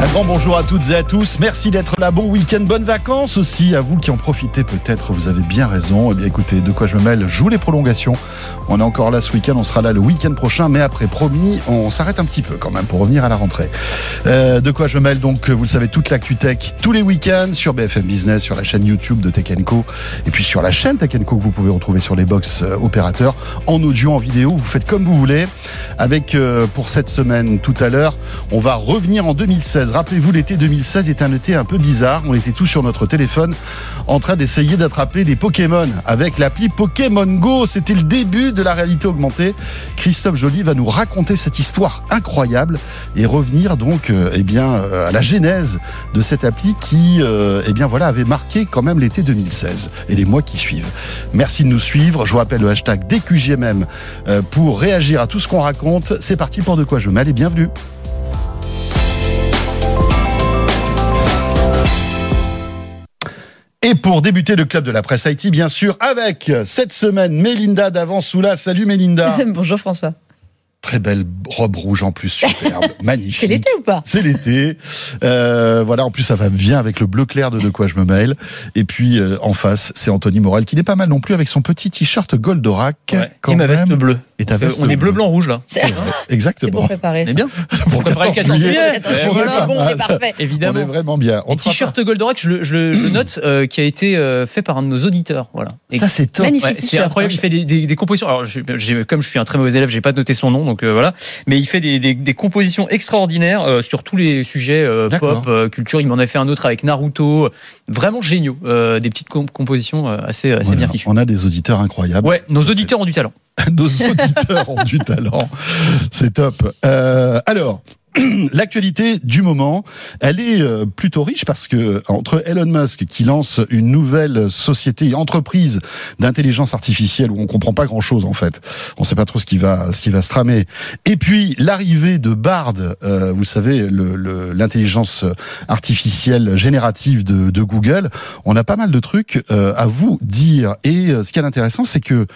Un grand bonjour à toutes et à tous. Merci d'être là. Bon week-end, bonnes vacances aussi à vous qui en profitez peut-être. Vous avez bien raison. Eh bien, écoutez, de quoi je me mêle joue les prolongations. On est encore là ce week-end. On sera là le week-end prochain. Mais après, promis, on s'arrête un petit peu quand même pour revenir à la rentrée. Euh, de quoi je me mêle donc, vous le savez, toute l'actu tech tous les week-ends sur BFM Business, sur la chaîne YouTube de Tech Co. Et puis sur la chaîne Tech Co que vous pouvez retrouver sur les box euh, opérateurs en audio, en vidéo. Vous faites comme vous voulez. Avec, euh, pour cette semaine tout à l'heure, on va revenir en 2016. Rappelez-vous, l'été 2016 est un été un peu bizarre. On était tous sur notre téléphone en train d'essayer d'attraper des Pokémon avec l'appli Pokémon Go. C'était le début de la réalité augmentée. Christophe Joly va nous raconter cette histoire incroyable et revenir donc euh, eh bien euh, à la genèse de cette appli qui euh, eh voilà avait marqué quand même l'été 2016 et les mois qui suivent. Merci de nous suivre. Je vous rappelle le hashtag DQGMM pour réagir à tout ce qu'on raconte. C'est parti pour de quoi je et bienvenue. Et pour débuter le club de la presse Haïti, bien sûr, avec cette semaine Mélinda d'Avansoula. Salut Mélinda. Bonjour François. Très belle robe rouge en plus, superbe, magnifique. C'est l'été ou pas? C'est l'été. Euh, voilà, en plus ça va bien avec le bleu clair de De quoi je me mêle. Et puis euh, en face, c'est Anthony Morel qui n'est pas mal non plus avec son petit t-shirt Goldorak. Ouais, quand et ma veste bleue. Et ta Donc, euh, veste on est bleu, bleue. blanc, rouge là. C'est Hein c'est Exactement. pour préparer. On est ça. bien. Pour préparer le 14 juillet. Attention, Eh, voilà, voilà. bon, on est parfait. On Évidemment. est vraiment bien. On Et t-shirt Goldorak, je le, je le- note, euh, qui a été euh, fait par un de nos auditeurs. Voilà. Et- Ça c'est top. Magnifique Ouais, c'est incroyable. Il fait des, des, des compositions. Alors, je- j'ai- comme je suis un très mauvais élève, j'ai pas noté son nom, donc euh, voilà. Mais il fait des, des, des compositions extraordinaires euh, sur tous les sujets euh, pop, euh, culture. Il m'en a fait un autre avec Naruto, vraiment géniaux. Euh, des petites com- compositions euh, assez, assez Voilà, bien fichues. on a des auditeurs incroyables. Ouais, nos C'est- auditeurs ont du talent. Nos auditeurs ont du talent. C'est top. Euh, alors. L'actualité du moment, elle est euh, plutôt riche parce que entre Elon Musk qui lance une nouvelle société, entreprise d'intelligence artificielle où on comprend pas grand chose en fait, on sait pas trop ce qui va ce qui va se tramer, et puis l'arrivée de Bard, euh, vous savez le- le- l'intelligence artificielle générative de, de Google, on a pas mal de trucs euh, à vous dire et euh, ce qui est intéressant c'est que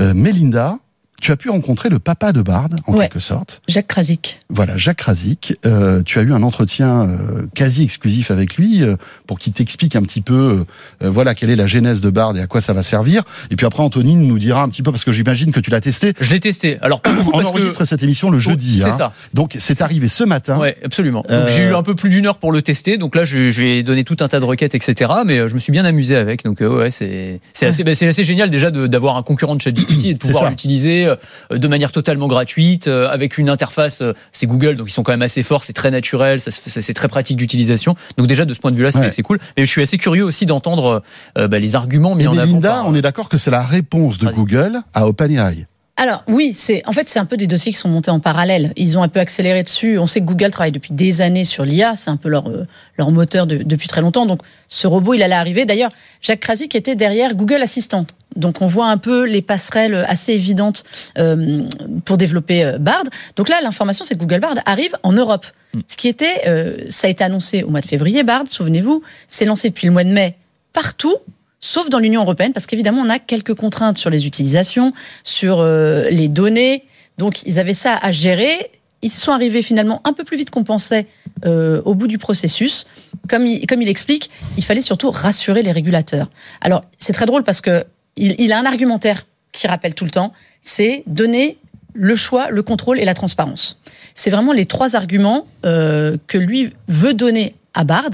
euh, Melinda, tu as pu rencontrer le papa de Bard, en Ouais. quelque sorte. Jacques Krasik. Voilà, Jacques Razik. Euh, tu as eu un entretien euh, quasi exclusif avec lui euh, pour qu'il t'explique un petit peu, voilà, quelle est la genèse de Bard et à quoi ça va servir. Et puis après, Anthony nous dira un petit peu parce que j'imagine que tu l'as testé. Je l'ai testé. Alors, On parce que enregistre cette émission le jeudi. c'est hein. ça. Donc c'est arrivé ce matin. Ouais, absolument. Euh, J'ai eu un peu plus d'une heure pour le tester. Donc là, je, je lui ai donné tout un tas de requêtes, etc. Mais je me suis bien amusé avec. Donc euh, ouais, c'est c'est assez, bah, génial déjà d'avoir un concurrent de ChatGPT et de pouvoir l'utiliser euh, de manière totalement gratuite euh, avec une interface. euh, C'est Google, donc ils sont quand même assez forts. C'est très naturel. C'est très pratique d'utilisation. Donc déjà de ce point de vue-là, c'est Ouais. cool. Mais je suis assez curieux aussi d'entendre euh, bah, les arguments mis Et en avant. Melinda, par- on est d'accord que c'est la réponse de. Google à OpenAI. Alors oui, c'est en fait c'est un peu des dossiers qui sont montés en parallèle. Ils ont un peu accéléré dessus. On sait que Google travaille depuis des années sur l'IA, c'est un peu leur euh, leur moteur de- depuis très longtemps. Donc ce robot, il allait arriver. D'ailleurs, Jacques Krasik était derrière Google Assistant. Donc on voit un peu les passerelles assez évidentes euh, pour développer euh, Bard. Donc là, l'information c'est que Google Bard arrive en Europe. Mm. Ce qui était, euh, ça a été annoncé au mois de février. Bard, souvenez-vous, c'est lancé depuis le mois de mai partout sauf dans l'Union européenne, parce qu'évidemment, on a quelques contraintes sur les utilisations, sur euh, les données. Donc, ils avaient ça à gérer. Ils sont arrivés finalement un peu plus vite qu'on pensait euh, au bout du processus. Comme il, comme il explique, il fallait surtout rassurer les régulateurs. Alors, c'est très drôle parce que il, il a un argumentaire qui rappelle tout le temps, c'est donner le choix, le contrôle et la transparence. C'est vraiment les trois arguments euh, que lui veut donner à Bard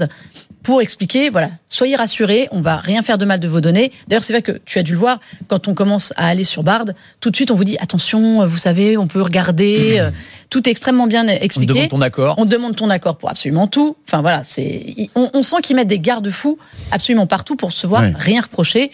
pour expliquer, voilà, soyez rassurés, on va rien faire de mal de vos données. D'ailleurs, c'est vrai que tu as dû le voir, quand on commence à aller sur Bard, tout de suite on vous dit, attention, vous savez, on peut regarder, euh, tout est extrêmement bien On expliqué. demande ton accord. On demande ton accord pour absolument tout. Enfin voilà, c'est on, on sent qu'ils mettent des garde-fous absolument partout pour se voir rien reprocher.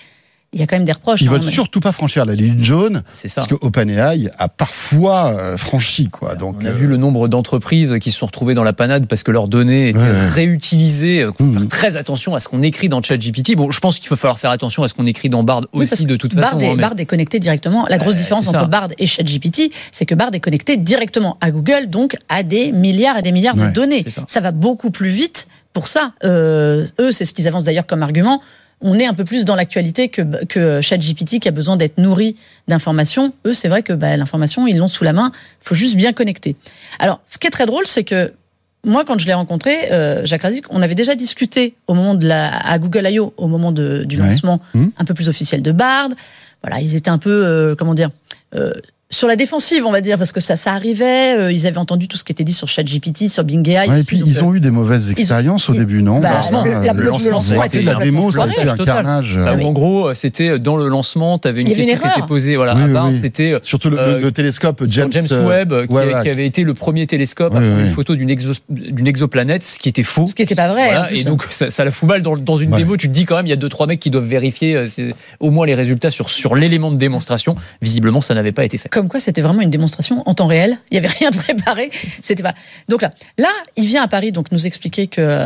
Il y a quand même des reproches. Ils hein, veulent mais- surtout pas franchir la ligne jaune C'est ça. parce que OpenAI a parfois euh, franchi quoi. Donc on a euh, vu le nombre d'entreprises qui se sont retrouvées dans la panade parce que leurs données étaient Ouais, ouais. réutilisées. Il faut faire très attention à ce qu'on écrit dans ChatGPT. Bon, je pense qu'il va falloir faire attention à ce qu'on écrit dans Bard Oui, aussi de toute Bard façon. est, hein, mais- Bard est connecté directement. La grosse Euh, différence entre ça. Bard et ChatGPT, c'est que Bard est connecté directement à Google, donc à des milliards et des milliards Ouais, de données. c'est ça. va beaucoup plus vite pour ça. Euh, eux, c'est ce qu'ils avancent d'ailleurs comme argument. On est un peu plus dans l'actualité que, que ChatGPT qui a besoin d'être nourri d'informations. Eux, c'est vrai que bah, l'information, ils l'ont sous la main. Il faut juste bien connecter. Alors, ce qui est très drôle, c'est que moi, quand je l'ai rencontré, euh, Jacques Razik, on avait déjà discuté au moment de la, à Google I.O., au moment de, du lancement Mmh. un peu plus officiel de Bard. Voilà, ils étaient un peu, euh, comment dire, euh, sur la défensive, on va dire, parce que ça, ça arrivait. euh, ils avaient entendu tout ce qui était dit sur ChatGPT, sur Bing AI. Ouais, et puis ils euh, ont eu des mauvaises expériences au début, non bah, Lancement, le- euh, la- le le lancement, la démo, ça a été un total. carnage. Bah, oui. En gros, c'était dans le lancement, tu avais une question une qui était posée voilà, Oui, c'était Surtout le, Euh, le- le télescope James, James, euh, Webb, qui, ouais, a- ouais. qui avait été le premier télescope à prendre une photo d'une exo- d'une exoplanète, ce qui était faux. Ce qui était pas vrai, Voilà, et donc ça, ça la fout mal dans, dans une démo. Tu te dis quand même, il y a deux trois mecs qui doivent vérifier euh, au moins les résultats sur sur l'élément de démonstration. Visiblement, ça n'avait pas été fait. Comme quoi, c'était vraiment une démonstration en temps réel. Il y avait rien de préparé. C'était pas. Donc là, là, il vient à Paris donc nous expliquer que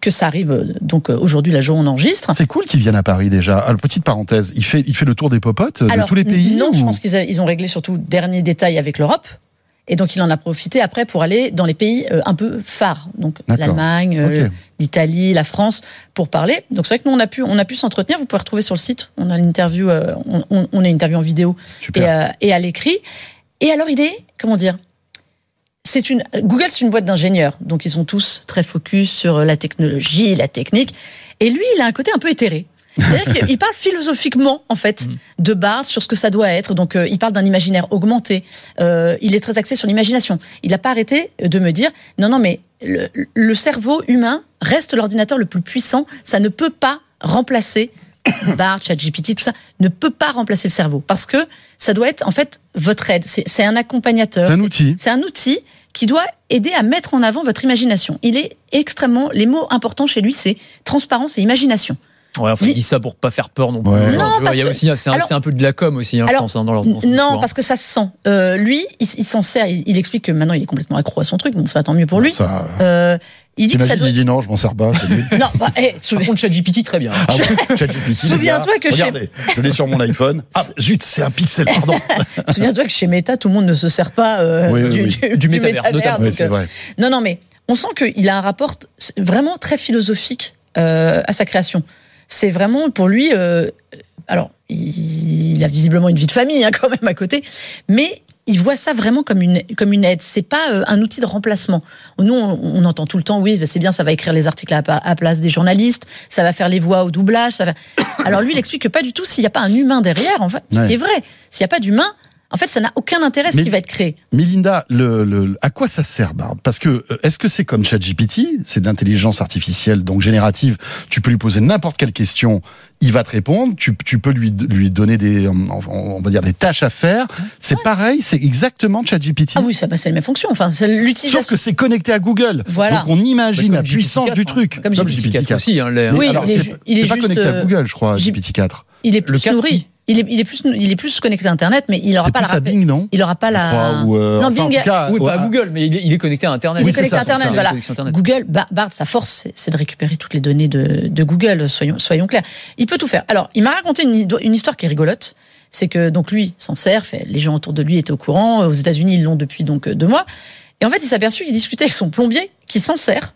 que ça arrive. Donc aujourd'hui, la journée on enregistre. C'est cool qu'ils viennent à Paris déjà. Alors, petite parenthèse, il fait, il fait le tour des popotes de tous les pays Non, ou- je pense qu'ils ils ont réglé surtout dernier détail avec l'Europe. Et donc, il en a profité après pour aller dans les pays euh, un peu phares, donc l'Allemagne, euh, l'Italie, la France, pour parler. Donc, c'est vrai que nous, on a pu, on a pu s'entretenir. Vous pouvez retrouver sur le site. On a l'interview, euh, on, on, on a une interview en vidéo et, euh, et à l'écrit. Et alors, il est, comment dire c'est une Google, c'est une boîte d'ingénieurs, donc ils sont tous très focus sur la technologie, la technique. Et lui, il a un côté un peu éthéré. C'est-à-dire qu'il parle philosophiquement, en fait, Mm. de Bard sur ce que ça doit être. Donc, euh, il parle d'un imaginaire augmenté. Euh, il est très axé sur l'imagination. Il n'a pas arrêté de me dire non, non, mais le, le cerveau humain reste l'ordinateur le plus puissant. Ça ne peut pas remplacer Bard, ChatGPT, tout ça ne peut pas remplacer le cerveau parce que ça doit être en fait votre aide. C'est un accompagnateur. C'est un outil. c'est un outil qui doit aider à mettre en avant votre imagination. Il est extrêmement. Les mots importants chez lui, c'est transparence et imagination. Ouais, enfin, Li- il dit ça pour pas faire peur non plus. Ouais. Non, il y a que- aussi, c'est un, peu de la com aussi, hein, je pense, hein, dans leur dans non, parce que ça se sent. Euh, lui, il, il s'en sert. Il, il explique que maintenant, il est complètement accro à son truc. Donc ça, tant mieux pour lui. Ça, Euh, il dit que ça doit. il dit non, je m'en sers pas. c'est lui. Non, bah, eh, Par souviens- contre, ChatGPT, très bien. Ah Souviens-toi que chez- Regardez, je l'ai sur mon iPhone. Ah, zut, c'est un pixel, pardon. souviens-toi que chez Meta, tout le monde ne se sert pas euh, Oui, oui, du, oui. du- Du du métavers, donc, euh, vrai. Non, non, mais on sent qu'il a un rapport vraiment très philosophique euh, à sa création. C'est vraiment pour lui. euh, alors, il, il a visiblement une vie de famille hein, quand même à côté, mais il voit ça vraiment comme une comme une aide. C'est pas euh, un outil de remplacement. Nous, on, on entend tout le temps, oui, bah, c'est bien, ça va écrire les articles à, à place des journalistes, ça va faire les voix au doublage. Ça va... Alors lui, il explique que pas du tout s'il n'y a pas un humain derrière, en fait, ce qui est vrai. S'il n'y a pas d'humain, en fait, ça n'a aucun intérêt ce Mais- qui va être créé. Melinda, le, le- à quoi ça sert, Bard Parce que euh, est-ce que c'est comme ChatGPT? C'est de l'intelligence artificielle, donc générative. Tu peux lui poser n'importe quelle question, il va te répondre. Tu, tu peux lui, lui donner des, euh, on va dire des tâches à faire. C'est pareil, c'est exactement ChatGPT. Ah oui, ça bah, c'est la même fonction. Enfin, c'est l'utilisation. Sauf que c'est connecté à Google. Voilà. Donc on imagine Comme la puissance GPT-4, du hein. truc. Comme GPT-4 aussi, hein, Oui, alors, il est il est c'est pas juste, connecté à euh, Google, je crois, J- GPT-4. Il est Le plus 4, nourri. Il est, il est plus, il est plus connecté à Internet, mais il n'aura pas plus la. à Bing, non Il n'aura pas la. ou, euh, Non, enfin, en Bing- tout cas, Oui, ouais, pas à Google, mais il est, il est connecté à Internet. Il est Oui, connecté ça, à Internet, voilà. Internet. Google, Ba- Bard, sa force, c'est- de récupérer toutes les données de, de Google, soyons, soyons clairs. Il peut tout faire. Alors, il m'a raconté une, histoire qui est rigolote. C'est que, donc, lui s'en sert, fait, les gens autour de lui étaient au courant. Aux États-Unis, ils l'ont depuis donc deux mois. Et en fait, il s'est aperçu qu'il discutait avec son plombier qui s'en sert.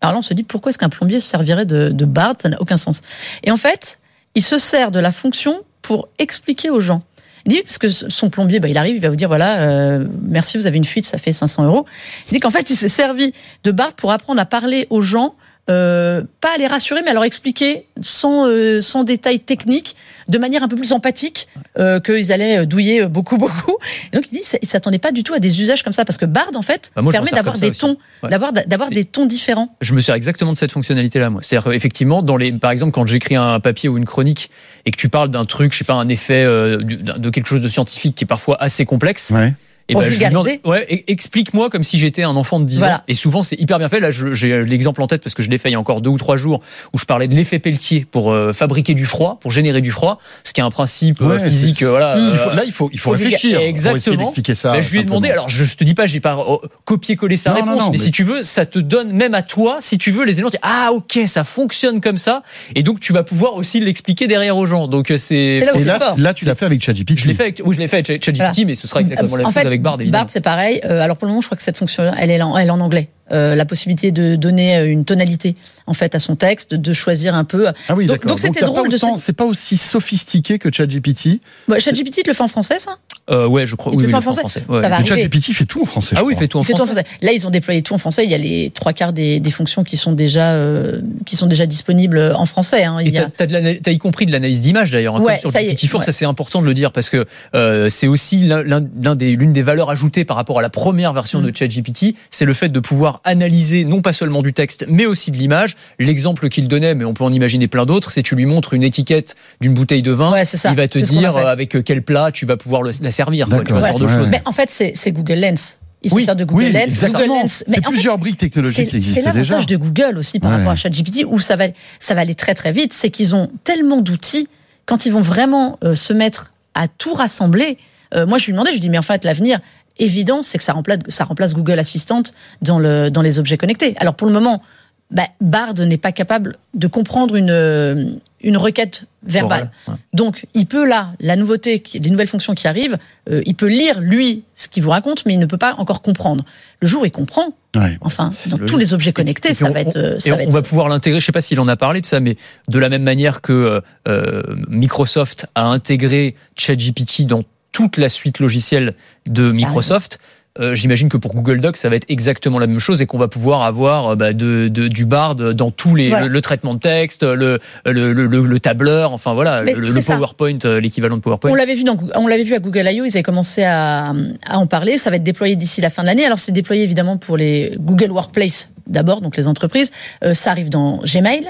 Alors là, on se dit, pourquoi est-ce qu'un plombier se servirait de, de Bard Ça n'a aucun sens. Et en fait, il se sert de la fonction pour expliquer aux gens. Il dit, parce que son plombier, bah, il arrive, il va vous dire, voilà, euh, merci, vous avez une fuite, ça fait 500 euros. Il dit qu'en fait, il s'est servi de Bard pour apprendre à parler aux gens, euh, pas à les rassurer, mais à leur expliquer sans, euh, sans détails techniques, de manière un peu plus empathique, euh, qu'ils allaient douiller beaucoup, beaucoup. Et donc, il dit, il s'attendait pas du tout à des usages comme ça, parce que Bard, en fait, Bah, moi, permet d'avoir des aussi. tons, Ouais. d'avoir, des tons différents. Je me sers exactement de cette fonctionnalité-là, moi. C'est-à-dire, effectivement, dans les, par exemple, quand j'écris un papier ou une chronique et que tu parles d'un truc, je sais pas, un effet euh, de quelque chose de scientifique qui est parfois assez complexe, ouais. Et ben, je demande, ouais, e- explique-moi comme si j'étais un enfant de 10 ans. Et souvent, c'est hyper bien fait. Là, j'ai l'exemple en tête parce que je l'ai fait il y a encore deux ou trois jours où je parlais de l'effet Pelletier pour euh, fabriquer du froid, pour générer du froid, ce qui est un principe euh, Ouais, physique. euh, voilà. Il faut- euh, là, il faut, il faut faut réfléchir. vulga- Pour essayer Exactement. d'expliquer ça. ben, je lui ai demandé, alors je, je te dis pas, j'ai pas euh, copié-collé sa Non, réponse, non, mais, mais- si tu veux, ça te donne même à toi, si tu veux, les éléments. tu dis, Ah, ok, ça fonctionne comme ça, et donc tu vas pouvoir aussi l'expliquer derrière aux gens. Donc euh, c'est. Là là, tu l'as fait avec ChatGPT. Je l'ai fait, avec, oui, je l'ai fait avec ChatGPT, mais ce sera exactement la même chose avec Bard, évidemment. Bard, c'est pareil. Euh, alors pour le moment, je crois que cette fonction, elle est en, elle est en anglais. Euh, la possibilité de donner une tonalité en fait à son texte, de choisir un peu. Ah oui, Donc- d'accord. donc c'était drôle C'est pas aussi sophistiqué que ChatGPT. Ouais, ChatGPT te le fait en français, ça? Euh, ouais, je crois. Il Oui, en français Ouais. Ça va arriver. ChatGPT fait tout en français. Ah je oui, il fait tout en Il fait tout en français. Là, ils ont déployé tout en français. Il y a les trois quarts des, des fonctions qui sont déjà euh, qui sont déjà disponibles en français. hein. Et Il y a... t'as, t'as de l'ana- t'as y compris de l'analyse d'image d'ailleurs, hein, Ouais, sur ça y est, GPT-4, ouais. ça c'est important de le dire parce que euh, c'est aussi l'un, l'un- l'un des, l'une des valeurs ajoutées par rapport à la première version Mm. de ChatGPT, c'est le fait de pouvoir analyser non pas seulement du texte mais aussi de l'image. L'exemple qu'il donnait, mais on peut en imaginer plein d'autres, c'est tu lui montres une étiquette d'une bouteille de vin, Ouais, c'est ça. il va te dire euh, avec quel plat tu vas pouvoir le- la servir, quoi, tu vois, ce D'accord. genre de Ouais. choses. Mais en fait, c'est, c'est Google Lens. Il Oui, se sert de Google Oui, Lens. exactement. Google Lens. Mais C'est en fait, plusieurs briques technologiques c'est, qui c'est existaient déjà. l'avantage de Google aussi par Ouais. rapport à ChatGPT où ça va, ça va aller très très vite. C'est qu'ils ont tellement d'outils quand ils vont vraiment euh, se mettre à tout rassembler. euh, moi, je lui demandais, je lui dis, mais en fait, l'avenir évident, c'est que ça remplace, ça remplace Google Assistant dans, le, dans les objets connectés. Alors pour le moment, bah, Bard n'est pas capable de comprendre une, euh, une requête verbale. Ouais. Donc, il peut là, la nouveauté, qui- les nouvelles fonctions qui arrivent, euh, il peut lire lui ce qu'il vous raconte, mais il ne peut pas encore comprendre. Le jour où il comprend, Ouais. enfin, dans Le- tous les objets Et connectés, ça on- va être, euh, Et ça va on être. va pouvoir l'intégrer, je sais pas s'il en a parlé de ça, mais de la même manière que euh, euh, Microsoft a intégré ChatGPT dans toute la suite logicielle de Microsoft. Euh, J'imagine que pour Google Docs, ça va être exactement la même chose et qu'on va pouvoir avoir euh, bah, de, de- du Bard dans tous les Voilà. le, le traitement de texte, le, le, le- le- le tableur, enfin voilà, Mais le. PowerPoint, euh, l'équivalent de PowerPoint. On l'avait vu dans, on l'avait vu à Google I.O. Ils avaient commencé à, à en parler. Ça va être déployé d'ici la fin de l'année. Alors c'est déployé évidemment pour les Google Workplace d'abord, donc les entreprises. Euh, ça arrive dans Gmail.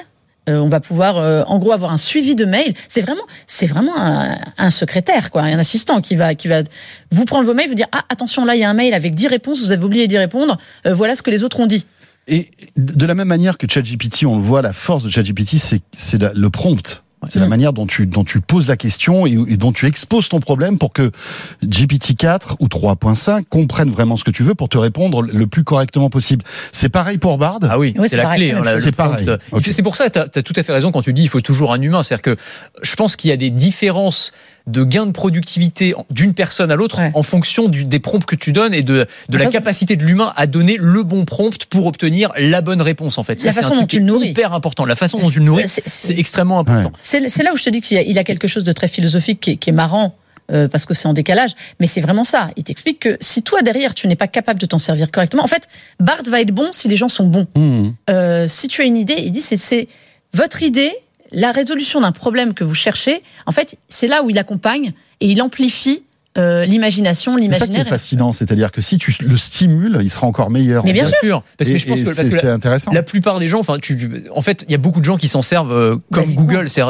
Euh, on va pouvoir, euh, en gros, avoir un suivi de mail. C'est vraiment, c'est vraiment un, un secrétaire, quoi, un assistant qui va, qui va vous prendre vos mails, vous dire ah attention là il y a un mail avec 10 réponses, vous avez oublié d'y répondre. Euh, voilà ce que les autres ont dit. Et de la même manière que ChatGPT, on le voit, la force de ChatGPT, c'est le prompt. C'est la Mm. manière dont tu, dont tu poses la question et, et dont tu exposes ton problème pour que GPT-4 ou 3.5 comprennent vraiment ce que tu veux pour te répondre le plus correctement possible. C'est pareil pour Bard. Ah oui, c'est la pareil, clé. c'est hein, C'est pareil. C'est pour ça, tu as, tout à fait raison quand tu dis il faut toujours un humain. C'est-à-dire que je pense qu'il y a des différences de gain de productivité d'une personne à l'autre Ouais. en fonction du, des prompts que tu donnes et de, de la capacité de l'humain à donner le bon prompt pour obtenir la bonne réponse en fait. La c'est façon un dont tu le qui est nourris. hyper important. La façon dont tu le nourris, C'est- extrêmement important. C'est c'est là où je te dis qu'il y, a- il a quelque chose de très philosophique qui est, qui est marrant. euh, parce que c'est en décalage, mais c'est vraiment ça. Il t'explique que si toi derrière tu n'es pas capable de t'en servir correctement, en fait, Bard va être bon si les gens sont bons. Mmh. Euh, si tu as une idée, il dit c'est- c'est votre idée, la résolution d'un problème que vous cherchez. En fait, c'est là où il accompagne et il amplifie euh, l'imagination, C'est ça qui est l'imaginaire. fascinant, c'est-à-dire que si tu le stimules, il sera encore meilleur. Mais bien sûr. Parce que Et- je pense que parce que la- intéressant. La plupart des gens, enfin, tu, en fait, il y a beaucoup de gens qui s'en servent euh, comme. Google. C'est,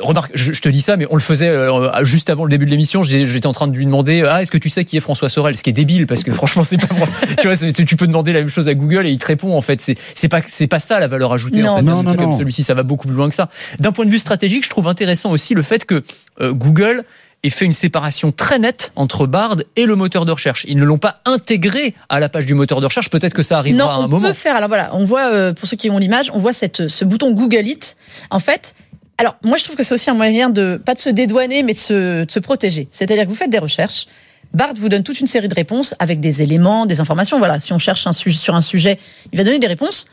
remarque, je, je te dis ça, mais on le faisait euh, juste avant le début de l'émission. j'ai- J'étais en train de lui demander, ah, est-ce que tu sais qui est François Sorel? Ce qui est débile, parce que franchement, c'est pas vrai. tu vois, tu peux demander la même chose à Google et il te répond. En fait, c'est, c'est pas, c'est pas ça la valeur ajoutée. Non. en fait, Non, dans un non, truc comme non. celui-ci, ça va beaucoup plus loin que ça. D'un point de vue stratégique, je trouve intéressant aussi le fait que euh, Google ait fait une séparation très nette entre Bard et le moteur de recherche. Ils ne l'ont pas intégré à la page du moteur de recherche. Peut-être que ça arrivera Non, à un on moment. peut faire. Alors voilà, on voit euh, pour ceux qui ont l'image, on voit cette, ce bouton Google It. En fait, alors moi je trouve que c'est aussi un moyen de pas de se dédouaner, mais de se, de se protéger. C'est-à-dire que vous faites des recherches. Bard vous donne toute une série de réponses avec des éléments, des informations. Voilà, si on cherche un sujet, sur un sujet, il va donner des réponses.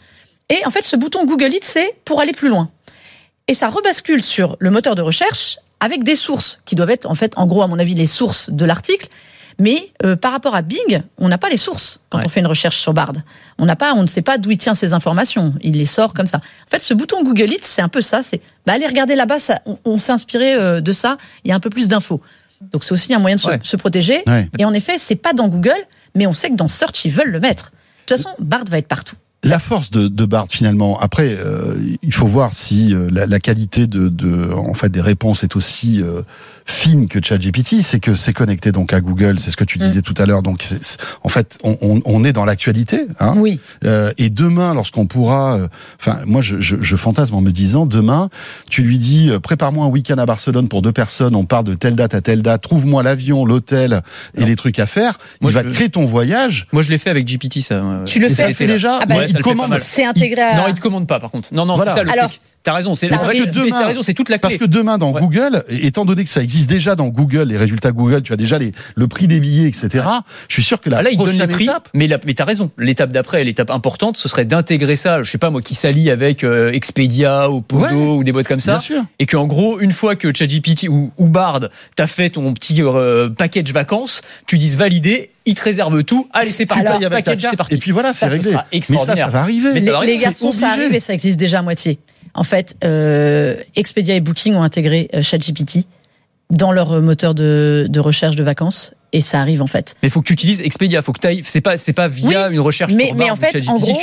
Et en fait, ce bouton Google It, c'est pour aller plus loin. Et ça rebascule sur le moteur de recherche avec des sources qui doivent être, en fait, en gros, à mon avis, les sources de l'article. Mais euh, par rapport à Bing, on n'a pas les sources quand Ouais. on fait une recherche sur Bard. On n'a pas, on ne sait pas d'où il tient ces informations. Il les sort comme ça. En fait, ce bouton Google It, c'est un peu ça. C'est, bah, allez regarder là-bas. Ça, on, on s'est inspiré euh, de ça. Il y a un peu plus d'infos. Donc c'est aussi un moyen de se, Ouais. se protéger. Ouais. Et en effet, c'est pas dans Google, mais on sait que dans Search ils veulent le mettre. De toute façon, Bard va être partout. La force de, de Bard finalement. Après, euh, il faut voir si euh, la, qualité de, de, en fait, des réponses est aussi euh, fine que ChatGPT. C'est que c'est connecté donc à Google. C'est ce que tu disais tout à l'heure. Donc, c'est- c'est- en fait, on, on, on est dans l'actualité. Hein Oui. Euh, et demain, lorsqu'on pourra, euh, enfin, moi, je, je, je fantasme en me disant, demain, tu lui dis, euh, prépare-moi un week-end à Barcelone pour deux personnes. On part de telle date à telle date. Trouve-moi l'avion, l'hôtel et Non. les trucs à faire. Moi, il va te créer ton voyage. Moi, je l'ai fait avec GPT, ça. Tu le fais ça le fait déjà. Ah bah, Ouais, il commande. C'est intégré à. Non, il te commande pas, par contre. Non, non, Voilà. c'est ça le Alors, truc. T'as raison. C'est arrive. mais t'as raison, c'est toute la Parce clé. que demain, dans Ouais. Google, étant donné que ça existe déjà dans Google, les résultats Google, tu as déjà les, le prix des billets, etc. Je suis sûr que la Ah, là, ils donnent prochaine les prix, étape, mais, la- mais t'as raison. L'étape d'après, l'étape importante, ce serait d'intégrer ça. Je sais pas moi, qui s'allie avec euh, Expedia ou Podo Ouais. ou des boîtes comme ça, bien sûr. et qu'en gros, une fois que ChatGPT ou, ou Bard t'as fait ton petit euh, package vacances, tu dises validé, il te réserve tout. Allez, c'est parti. Package, c'est parti. et puis voilà, c'est réglé. Mais ça, extraordinaire. ça va arriver. Mais ça Les, les garçons, ça arrive et ça existe déjà à moitié. En fait, euh, Expedia et Booking ont intégré euh, ChatGPT dans leur euh, moteur de, de recherche de vacances et ça arrive en fait. Mais faut que tu utilises Expedia, faut que tu C'est pas, c'est pas via une recherche Mais, mais en fait, ChatGPT en gros,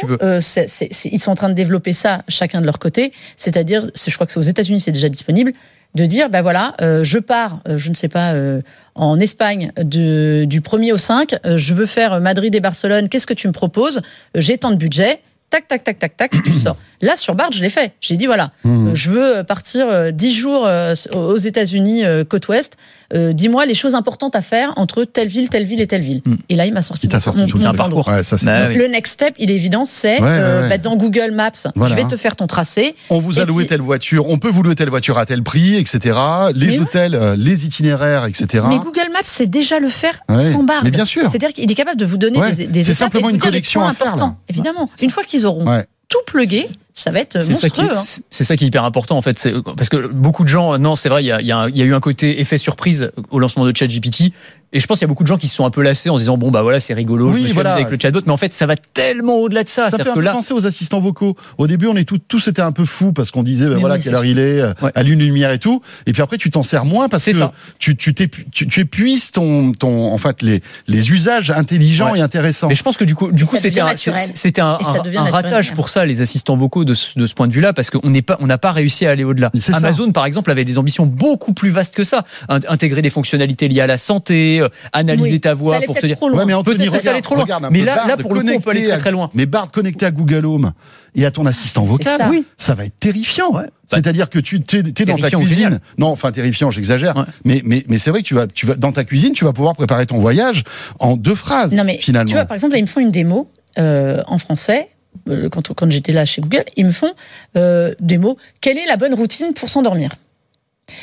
ils sont en train de développer ça chacun de leur côté. C'est-à-dire, c'est- je crois que c'est aux États-Unis, c'est déjà disponible, de dire, bah voilà, euh, je pars, euh, je ne sais pas, euh, en Espagne de, du 1er au 5, euh, je veux faire Madrid et Barcelone, qu'est-ce que tu me proposes? J'ai tant de budget. Tac, tac, tac, tac, tac, tu sors. Là, sur Bard, je l'ai fait. J'ai dit, voilà, Mmh. euh, je veux partir euh, 10 jours euh, aux États-Unis, euh, côte ouest. Euh, Dis-moi les choses importantes à faire entre telle ville, telle ville et telle ville. Hmm. Et là, il m'a sorti, Il t'a mon- sorti mon, tout mon le parcours. Ouais, ça, c'est Bah oui. Le next step, il est évident, c'est Ouais, ouais, euh, ouais. bah, dans Google Maps, Voilà. je vais te faire ton tracé. On vous a loué puis- telle voiture, on peut vous louer telle voiture à tel prix, etc. Les Mais hôtels, euh, les itinéraires, etc. Mais Google Maps sait déjà le faire Ouais. sans barre. Mais bien sûr. C'est-à-dire qu'il est capable de vous donner Ouais. des, des C'est simplement une à faire, là. Évidemment. Une fois qu'ils auront tout plugué, ça va être C'est ça, qui est, monstrueux. hein. c'est- ça qui est hyper important en fait, parce que beaucoup de gens, non, c'est vrai, il y a, il y a un- il y a eu un côté effet surprise au lancement de ChatGPT, et je pense qu'il y a beaucoup de gens qui se sont un peu lassés en se disant bon bah voilà c'est rigolo, Oui, je me suis voilà. amusé avec le chatbot, mais en fait ça va tellement au-delà de ça, Ça fait un que peu là, penser aux assistants vocaux. Au début, on est tous, tous étaient un peu fous parce qu'on disait, ben voilà, oui, quelle heure il est, Ouais. allume une lumière et tout. Et puis après, tu t'en sers moins parce que ça. tu, tu, t'épu- tu, tu épuises ton, ton, en fait, les, les usages intelligents Ouais. et intéressants. Mais je pense que du coup, du Et coup, c'était un, c'était ratage pour ça, les assistants vocaux de ce, de ce point de vue-là, parce qu'on n'est pas, on n'a pas réussi à aller au-delà. Ça. Amazon, par exemple, avait des ambitions beaucoup plus vastes que ça. In- Intégrer des fonctionnalités liées à la santé, euh, analyser Oui, ta ça voix allait pour te dire. trop loin. Ouais, mais Anthony, Peut-être que ça regarde, allait trop loin. regarde Mais peu là, Bard là, pour le coup, on peut aller très à- très loin. Mais Bard connecté à Google Home et à ton assistant vocal, ça. oui, ça va être terrifiant. Ouais. C'est-à-dire que tu es, dans ta cuisine. Non, enfin terrifiant, j'exagère. Ouais. Mais mais mais c'est vrai que tu vas tu vas dans ta cuisine, tu vas pouvoir préparer ton voyage en deux phrases Non mais finalement. tu vois, par exemple, là, ils me font une démo euh, en français. Euh, Quand, j'étais là chez Google, ils me font euh, des mots. Quelle est la bonne routine pour s'endormir?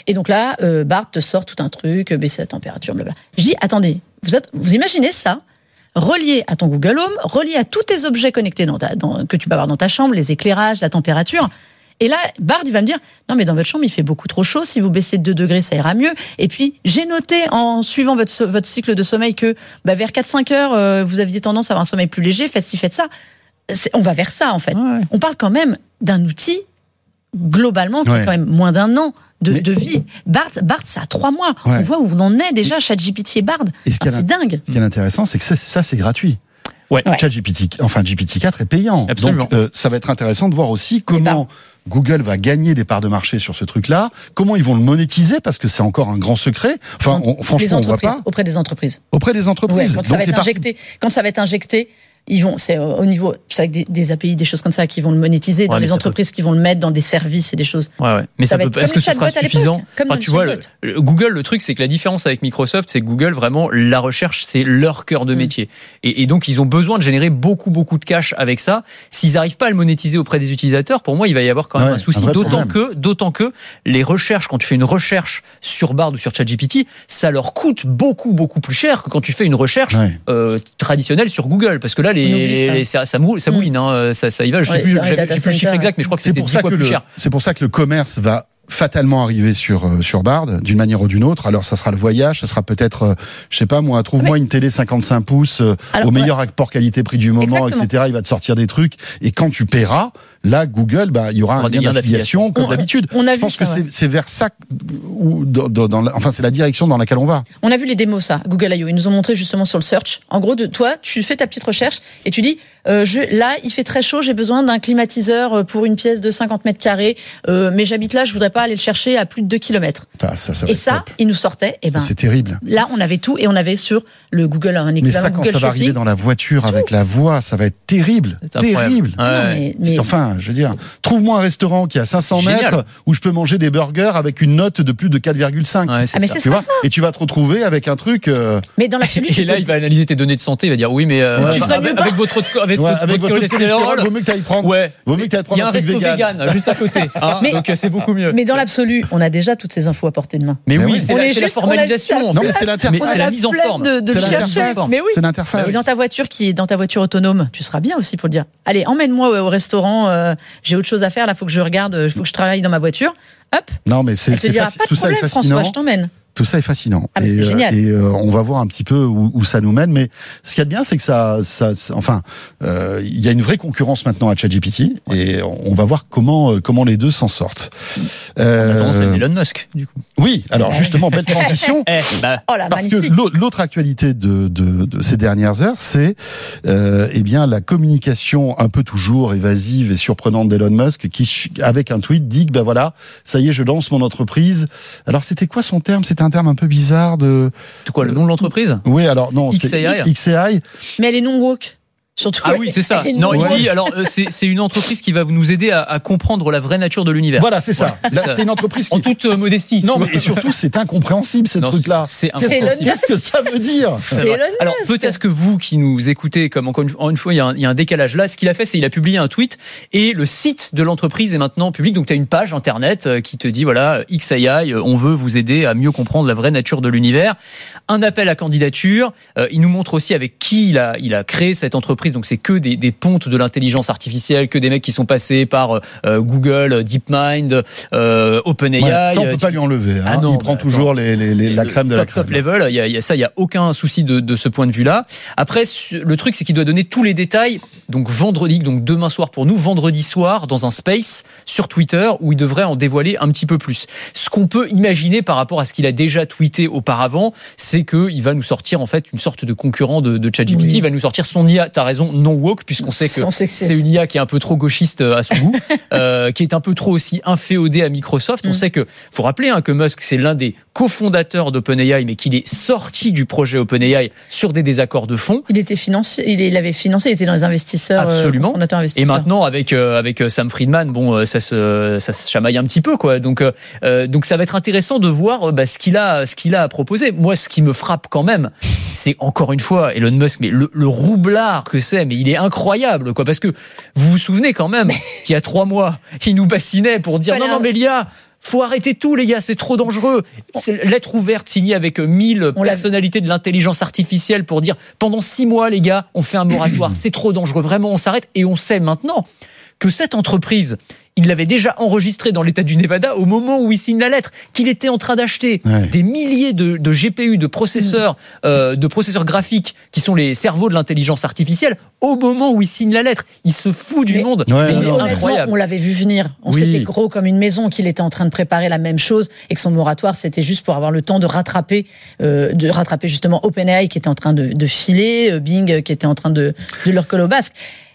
Et donc là, euh, Bart te sort tout un truc, baisser la température, blablabla. Je dis, attendez, vous, imaginez ça? Relié à ton Google Home, relié à tous tes objets connectés dans ta, que tu peux avoir dans ta chambre, les éclairages, la température. Et là, Bard, il va me dire, non, mais dans votre chambre, il fait beaucoup trop chaud. Si vous baissez de 2 degrés, ça ira mieux. Et puis, j'ai noté, en suivant votre, cycle de sommeil, que bah, vers 4-5 heures, vous aviez tendance à avoir un sommeil plus léger. Faites ci, faites ça. C'est- On va vers ça, en fait. Ouais. On parle quand même d'un outil, globalement, qui Ouais. a quand même moins d'un an de, Mais- de vie. Bard, Bard, ça a 3 mois. Ouais. On voit où on en est déjà, ChatGPT et Bard. Et ce qui Enfin, est c'est dingue. Ce qui est intéressant, c'est que ça, ça, c'est gratuit. Ouais. Ouais. ChatGPT, enfin GPT-4 est payant. Absolument. Donc euh, ça va être intéressant de voir aussi comment Google va gagner des parts de marché sur ce truc-là, comment ils vont le monétiser parce que c'est encore un grand secret. Enfin, on- franchement, on voit entreprises, pas auprès des entreprises. auprès des Ouais, entreprises. quand ça va Donc, les être parties- injecté, quand ça va être injecté, ils vont, c'est au au niveau, avec des, des API, des choses comme ça, qui vont le monétiser dans Ouais, les entreprises qui vont le mettre dans des services et des choses. Ouais, ouais. Mais Ça peut être pas. Est-ce que ce sera suffisant comme Enfin, dans tu vois, le- chatbot. le- Google, le truc, c'est que la différence avec Microsoft, c'est que Google, vraiment, la recherche, c'est leur cœur de Mm. métier. Et, et donc, ils ont besoin de générer beaucoup, beaucoup de cash avec ça. S'ils n'arrivent pas à le monétiser auprès des utilisateurs, pour moi, il va y avoir quand même Ouais, un souci. D'autant que, d'autant que les recherches, quand tu fais une recherche sur Bard ou sur ChatGPT, ça leur coûte beaucoup, beaucoup plus cher que quand tu fais une recherche Ouais. euh, traditionnelle sur Google. Parce que là, les, les- ça. les- ça, ça, mou- ça mouline, hein, ça, ça y va. Je sais Ouais, plus, dans les j'avais- data j'ai plus le chiffre centers, exact, mais je crois que C'est c'était pour 10 ça fois que plus le, cher. c'est pour ça que le commerce va fatalement arriver sur euh, sur Bard d'une manière ou d'une autre. Alors ça sera le voyage, ça sera peut-être, euh, je sais pas moi, trouve-moi une télé 55 pouces euh, Alors, au meilleur rapport qualité-prix du moment, Exactement. etc. Il va te sortir des trucs et quand tu paieras, là Google, bah il y aura Il un lien d'affiliation comme d'habitude. On a Je vu pense ça, que ouais. c'est vers ça où dans, dans- dans la- enfin c'est la direction dans laquelle on va. On a vu les démos, ça, Google I.O. Ils nous ont montré justement sur le search. En gros, de toi, tu fais ta petite recherche et tu dis, euh, je, là, il fait très chaud, j'ai besoin d'un climatiseur euh, pour une pièce de 50 mètres carrés, euh, mais j'habite là, je voudrais pas aller le chercher à plus de 2 kilomètres. Enfin, ça, ça va Et ça, top. ils nous sortaient, et ben, c'est terrible. là, on avait tout et on avait sur le Google, un Mais équivalent ça, quand Google ça va arriver dans la voiture avec la voix, ça va être terrible, terrible. Ouais. Non, mais, mais Enfin, Enfin, je veux dire, trouve-moi un restaurant qui a 500 Génial. mètres où je peux manger des burgers avec une note de plus de 4,5. Ouais, c'est Ah, mais ça. Tu vois. Et tu vas te retrouver avec un truc. euh, Mais dans l'absolu, tu Et là, peux- il va analyser tes données de santé, il va dire oui, mais euh, Ouais. Tu ferais avec, avec votre avec, ouais, votre, avec votre votre cholestérol, vaut mieux que t'ailles prendre. ouais, Vaut mieux que t'ailles il y prendre a un un truc resto vegan. vegan juste à côté, hein, Mais- donc euh, c'est beaucoup mieux. mais dans l'absolu, on a déjà toutes ces infos à portée de main. Mais oui, c'est la, est formalisation. Non, mais c'est l'interface. C'est la mise en forme. de, C'est chercher. l'interface. Et dans ta voiture qui est dans ta voiture autonome, tu seras bien aussi pour le dire. Allez, emmène-moi au restaurant. Euh, J'ai autre chose à faire. Là, faut que je regarde. Il faut que je travaille dans ma voiture. Hop. Non, mais c'est de tout ça est problème, fascinant. François. Je t'emmène. Tout ça est fascinant. Ah, mais et c'est euh, génial. et, euh, on va voir un petit peu où, où ça nous mène. Mais ce qu'il y a de bien, c'est que ça, ça, ça- enfin, euh, il y a une vraie concurrence maintenant à ChatGPT, et on va voir comment comment les deux s'en sortent. Euh, c'est Elon Musk, du coup. oui, alors justement, belle transition. Eh, bah, Oh Parce que l'autre actualité de, de, de ces dernières heures, c'est euh, eh bien la communication un peu toujours évasive et surprenante d'Elon Musk, qui avec un tweet dit que ben voilà, ça y est, je lance mon entreprise. Alors c'était quoi son terme? Un terme un peu bizarre de. de quoi, le nom de l'entreprise? Oui, alors non, c'est XAI. XAI. Mais elle est non woke. Surtout. Ah oui, c'est ça. Non, il dit alors euh, c'est une entreprise qui va nous aider à, à comprendre la vraie nature de l'univers. Voilà, c'est ça. c'est Là, ça. C'est une entreprise En qui. toute euh, modestie. Non, mais et surtout, c'est incompréhensible ce Non, truc-là. C'est C'est incompréhensible. Elon Qu'est-ce que ça veut dire C'est Alors peut-être que vous qui nous écoutez, comme encore une, fois, il y, a un, il y a un décalage là. Ce qu'il a fait, c'est il a publié un tweet et le site de l'entreprise est maintenant public. Donc tu as une page internet euh, qui te dit voilà XAI, on veut vous aider à mieux comprendre la vraie nature de l'univers. Un appel à candidature. Euh, il nous montre aussi avec qui il a, il a créé cette entreprise. Donc c'est que des, des pontes de l'intelligence artificielle, que des mecs qui sont passés par euh, Google, DeepMind, euh, OpenAI. Ouais, Ça, on euh, peut pas lui enlever. hein. Ah non, il prend bah, toujours les, les- les- la crème de la top, top crème. level, il y a, il y a ça, il y a aucun souci de, de ce point de vue-là. Après, le truc, c'est qu'il doit donner tous les détails. Donc vendredi, donc demain soir pour nous, vendredi soir dans un space sur Twitter où il devrait en dévoiler un petit peu plus. Ce qu'on peut imaginer par rapport à ce qu'il a déjà tweeté auparavant, c'est que il va nous sortir en fait une sorte de concurrent de, de ChatGPT. Oui. Il va nous sortir son IA. T'as raison, non woke, puisqu'on sait que On c'est une IA qui est un peu trop gauchiste euh, à son goût, euh, qui est un peu trop aussi inféodée à Microsoft. On Mm. sait que, faut rappeler hein, que Musk c'est l'un des cofondateurs d'OpenAI, mais qu'il est sorti du projet OpenAI sur des désaccords de fond. Il était financier, il il avait financé, il était dans les investisseurs, euh, Absolument. Et investisseurs. maintenant, avec euh, avec euh, Sam Friedman, bon, euh, ça se ça se chamaille un petit peu, quoi. Donc euh, euh, donc ça va être intéressant de voir euh, bah, ce qu'il a ce qu'il a à proposer. Moi, ce qui me frappe quand même, c'est encore une fois Elon Musk, mais le, le roublard que c'est, mais il est incroyable, quoi. Parce que vous vous souvenez quand même qu'il y a trois mois, il nous bassinait pour dire Voilà. non non mais l'IA. Faut arrêter tout, les gars, c'est trop dangereux. C'est lettre ouverte signée avec euh, 1000 On l'a- personnalités de l'intelligence artificielle pour dire pendant six mois, les gars, on fait un moratoire, c'est trop dangereux, vraiment, on s'arrête. Et on sait maintenant que cette entreprise, il l'avait déjà enregistrée dans l'état du Nevada au moment où il signe la lettre, qu'il était en train d'acheter Ouais. des milliers de, de GPU, de processeurs, euh, de processeurs graphiques, qui sont les cerveaux de l'intelligence artificielle, au moment où il signe la lettre. Il se fout du Mais- monde. Ouais, Mais incroyable. on l'avait vu venir. On Oui. s'était gros comme une maison qu'il était en train de préparer la même chose et que son moratoire c'était juste pour avoir le temps de rattraper, euh, de rattraper justement OpenAI qui était en train de, de filer, euh, Bing qui était en train de, de leur coller au basque.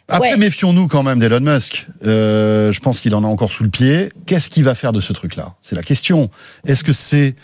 Après, Ouais. méfions-nous quand même d'Elon Musk. Euh, je pense qu'il en a encore sous le pied. Qu'est-ce qu'il va faire de ce truc-là? C'est la question. Est-ce que c'est,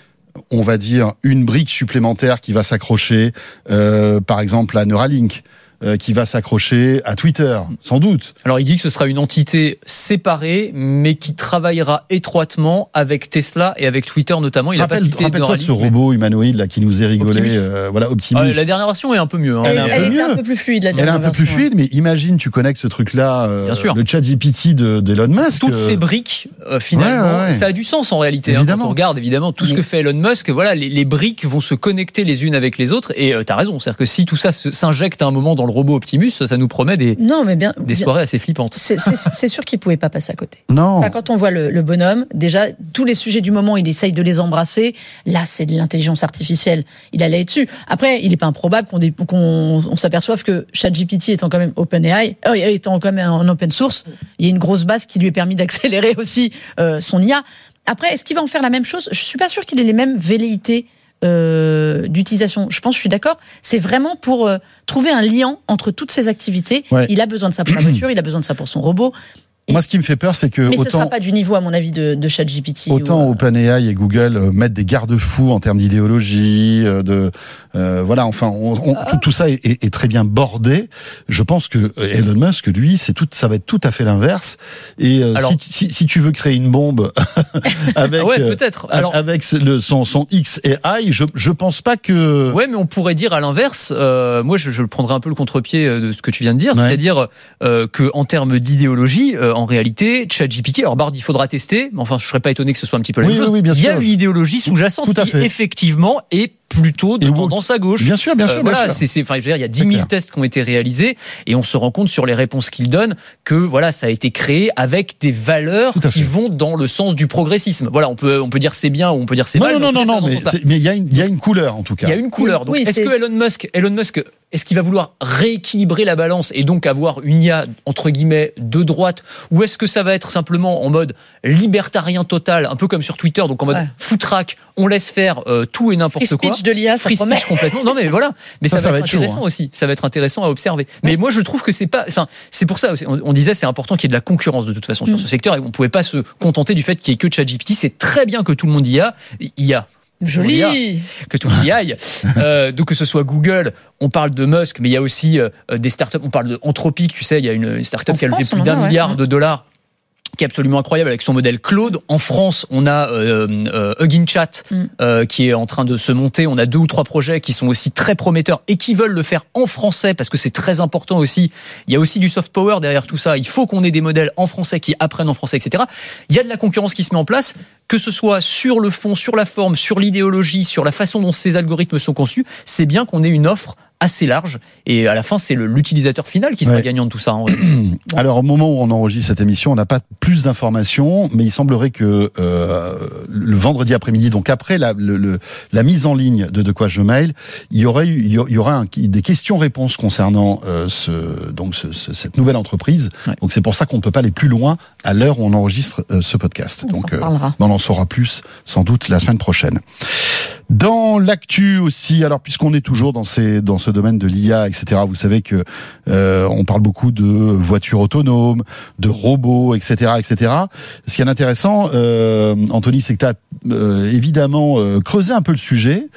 on va dire, une brique supplémentaire qui va s'accrocher, euh, par exemple, à Neuralink? Euh, qui va s'accrocher à Twitter, sans doute. Alors il dit que ce sera une entité séparée, mais qui travaillera étroitement avec Tesla et avec Twitter notamment. Il a pas Rappelle- cité Rappelle-toi de ce robot humanoïde là qui nous est rigolé, Optimus. euh, voilà Ah, Optimus. la dernière version est un peu mieux. hein. Elle Elle, est un elle peu un plus fluide la Elle est un dernière peu plus fluide, mais imagine tu connectes ce truc-là, euh, Bien sûr. le chat GPT de- d'Elon Musk. toutes euh, ces briques, euh, finalement, Ouais, ouais, ouais. ça a du sens en réalité. hein, Évidemment. quand on regarde évidemment tout ce que fait Elon Musk, voilà, les, les briques vont se connecter les unes avec les autres. Et tu t'as raison, c'est-à-dire que si tout ça s'injecte à un moment dans le robot Optimus, ça nous promet des, Non, mais bien. des bien- soirées assez flippantes. C'est c'est- c'est sûr qu'il pouvait pas passer à côté. Non. Enfin, quand on voit le, le bonhomme, déjà, tous les sujets du moment, il essaye de les embrasser. Là, c'est de l'intelligence artificielle. Il allait dessus. Après, il n'est pas improbable qu'on dé- qu'on on s'aperçoive que ChatGPT étant quand même OpenAI, euh, étant quand même en open source, il y a une grosse base qui lui est permis d'accélérer aussi euh, son IA. Après, est-ce qu'il va en faire la même chose? Je suis pas sûr qu'il ait les mêmes velléités euh, d'utilisation. Je pense, je suis d'accord. C'est vraiment pour euh, trouver un lien entre toutes ces activités. Ouais. Il a besoin de ça pour la voiture, il a besoin de ça pour son robot. Moi, ce qui me fait peur, c'est que Mais ce autant, sera pas du niveau, à mon avis, de, de ChatGPT. autant ou, euh, OpenAI et Google euh, mettent des garde-fous en termes d'idéologie, euh, de euh, voilà, enfin, on- on- Ah. tout, tout ça est, est- est très bien bordé. Je pense que Elon Musk, lui, c'est tout, ça va être tout à fait l'inverse. Et euh, Alors- si, si, si tu veux créer une bombe avec Ah ouais, peut-être. a- Alors, avec ce- le, son, son X et I, je, je pense pas que Ouais, mais on pourrait dire à l'inverse. euh, moi, je, je prendrais un peu le contre-pied de ce que tu viens de dire, Ouais. c'est-à-dire euh, que en termes d'idéologie, euh, en réalité, ChatGPT. Alors Bard, il faudra tester, mais enfin, je serais pas étonné que ce soit un petit peu la Oui, même oui, chose. oui, bien il y a sûr. une idéologie sous-jacente qui fait. effectivement est plutôt de Et woke. à gauche. bien sûr, bien sûr, Euh, bien voilà, sûr. c'est, c'est, enfin, je veux dire, il y a 10 C'est 000 clair. tests qui ont été réalisés et on se rend compte sur les réponses qu'il donne que voilà, ça a été créé avec des valeurs qui fait. vont dans le sens du progressisme. Voilà, on peut, on peut dire c'est bien ou on peut dire c'est Non, mal. non, non, non, va mais il y a une, il y a une couleur en tout cas. Il y a une couleur. Donc, Oui, est-ce c'est- que Elon Musk, Elon Musk, est-ce qu'il va vouloir rééquilibrer la balance et donc avoir une IA entre guillemets de droite, ou est-ce que ça va être simplement en mode libertarien total, un peu comme sur Twitter, donc en mode Ouais. foutraque, on laisse faire euh, tout et n'importe Free quoi? De l'IA, ça Free promet. speech complètement. Non mais voilà, mais ça, Ça, ça va, va être être chaud, intéressant hein. aussi. Ça va être intéressant à observer. Mais moi je trouve que c'est pas, enfin c'est pour ça. On, on disait c'est important qu'il y ait de la concurrence de toute façon sur Mm. ce secteur et on pouvait pas se contenter du fait qu'il y ait que ChatGPT. C'est très bien que tout le monde y a, y a Joli. que tout le monde y aille. Euh, donc que ce soit Google, on parle de Musk, mais il y a aussi euh, des startups. On parle de Anthropic, tu sais, il y a une, startup En qui a levé France, plus d'un ouais. milliard Ouais. de dollars qui est absolument incroyable avec son modèle Claude. En France, on a euh, euh, Hugging Chat Mm. euh, qui est en train de se monter. On a deux ou trois projets qui sont aussi très prometteurs et qui veulent le faire en français parce que c'est très important aussi. Il y a aussi du soft power derrière tout ça. Il faut qu'on ait des modèles en français qui apprennent en français, etc. Il y a de la concurrence qui se met en place, que ce soit sur le fond, sur la forme, sur l'idéologie, sur la façon dont ces algorithmes sont conçus. C'est bien qu'on ait une offre assez large et à la fin c'est l'utilisateur final qui sera Ouais. gagnant de tout ça. hein. Alors au moment où on enregistre cette émission, on n'a pas plus d'informations, mais il semblerait que euh, le vendredi après-midi, donc après la, le- le- la mise en ligne de De quoi je mail, il y aurait eu- il y aura un- des questions-réponses concernant euh, ce, donc ce- ce- cette nouvelle entreprise. Ouais. Donc c'est pour ça qu'on ne peut pas aller plus loin à l'heure où on enregistre euh, ce podcast. On donc euh, parlera. on en saura plus sans doute la semaine prochaine. Dans l'actu aussi, alors puisqu'on est toujours dans ces dans ce domaine de l'IA, etc. Vous savez que euh, on parle beaucoup de voitures autonomes, de robots, etc., etc. Ce qui est intéressant, euh, Anthony, c'est que tu as évidemment euh, creusé un peu le sujet,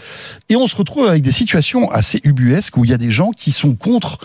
et on se retrouve avec des situations assez ubuesques où il y a des gens qui sont contre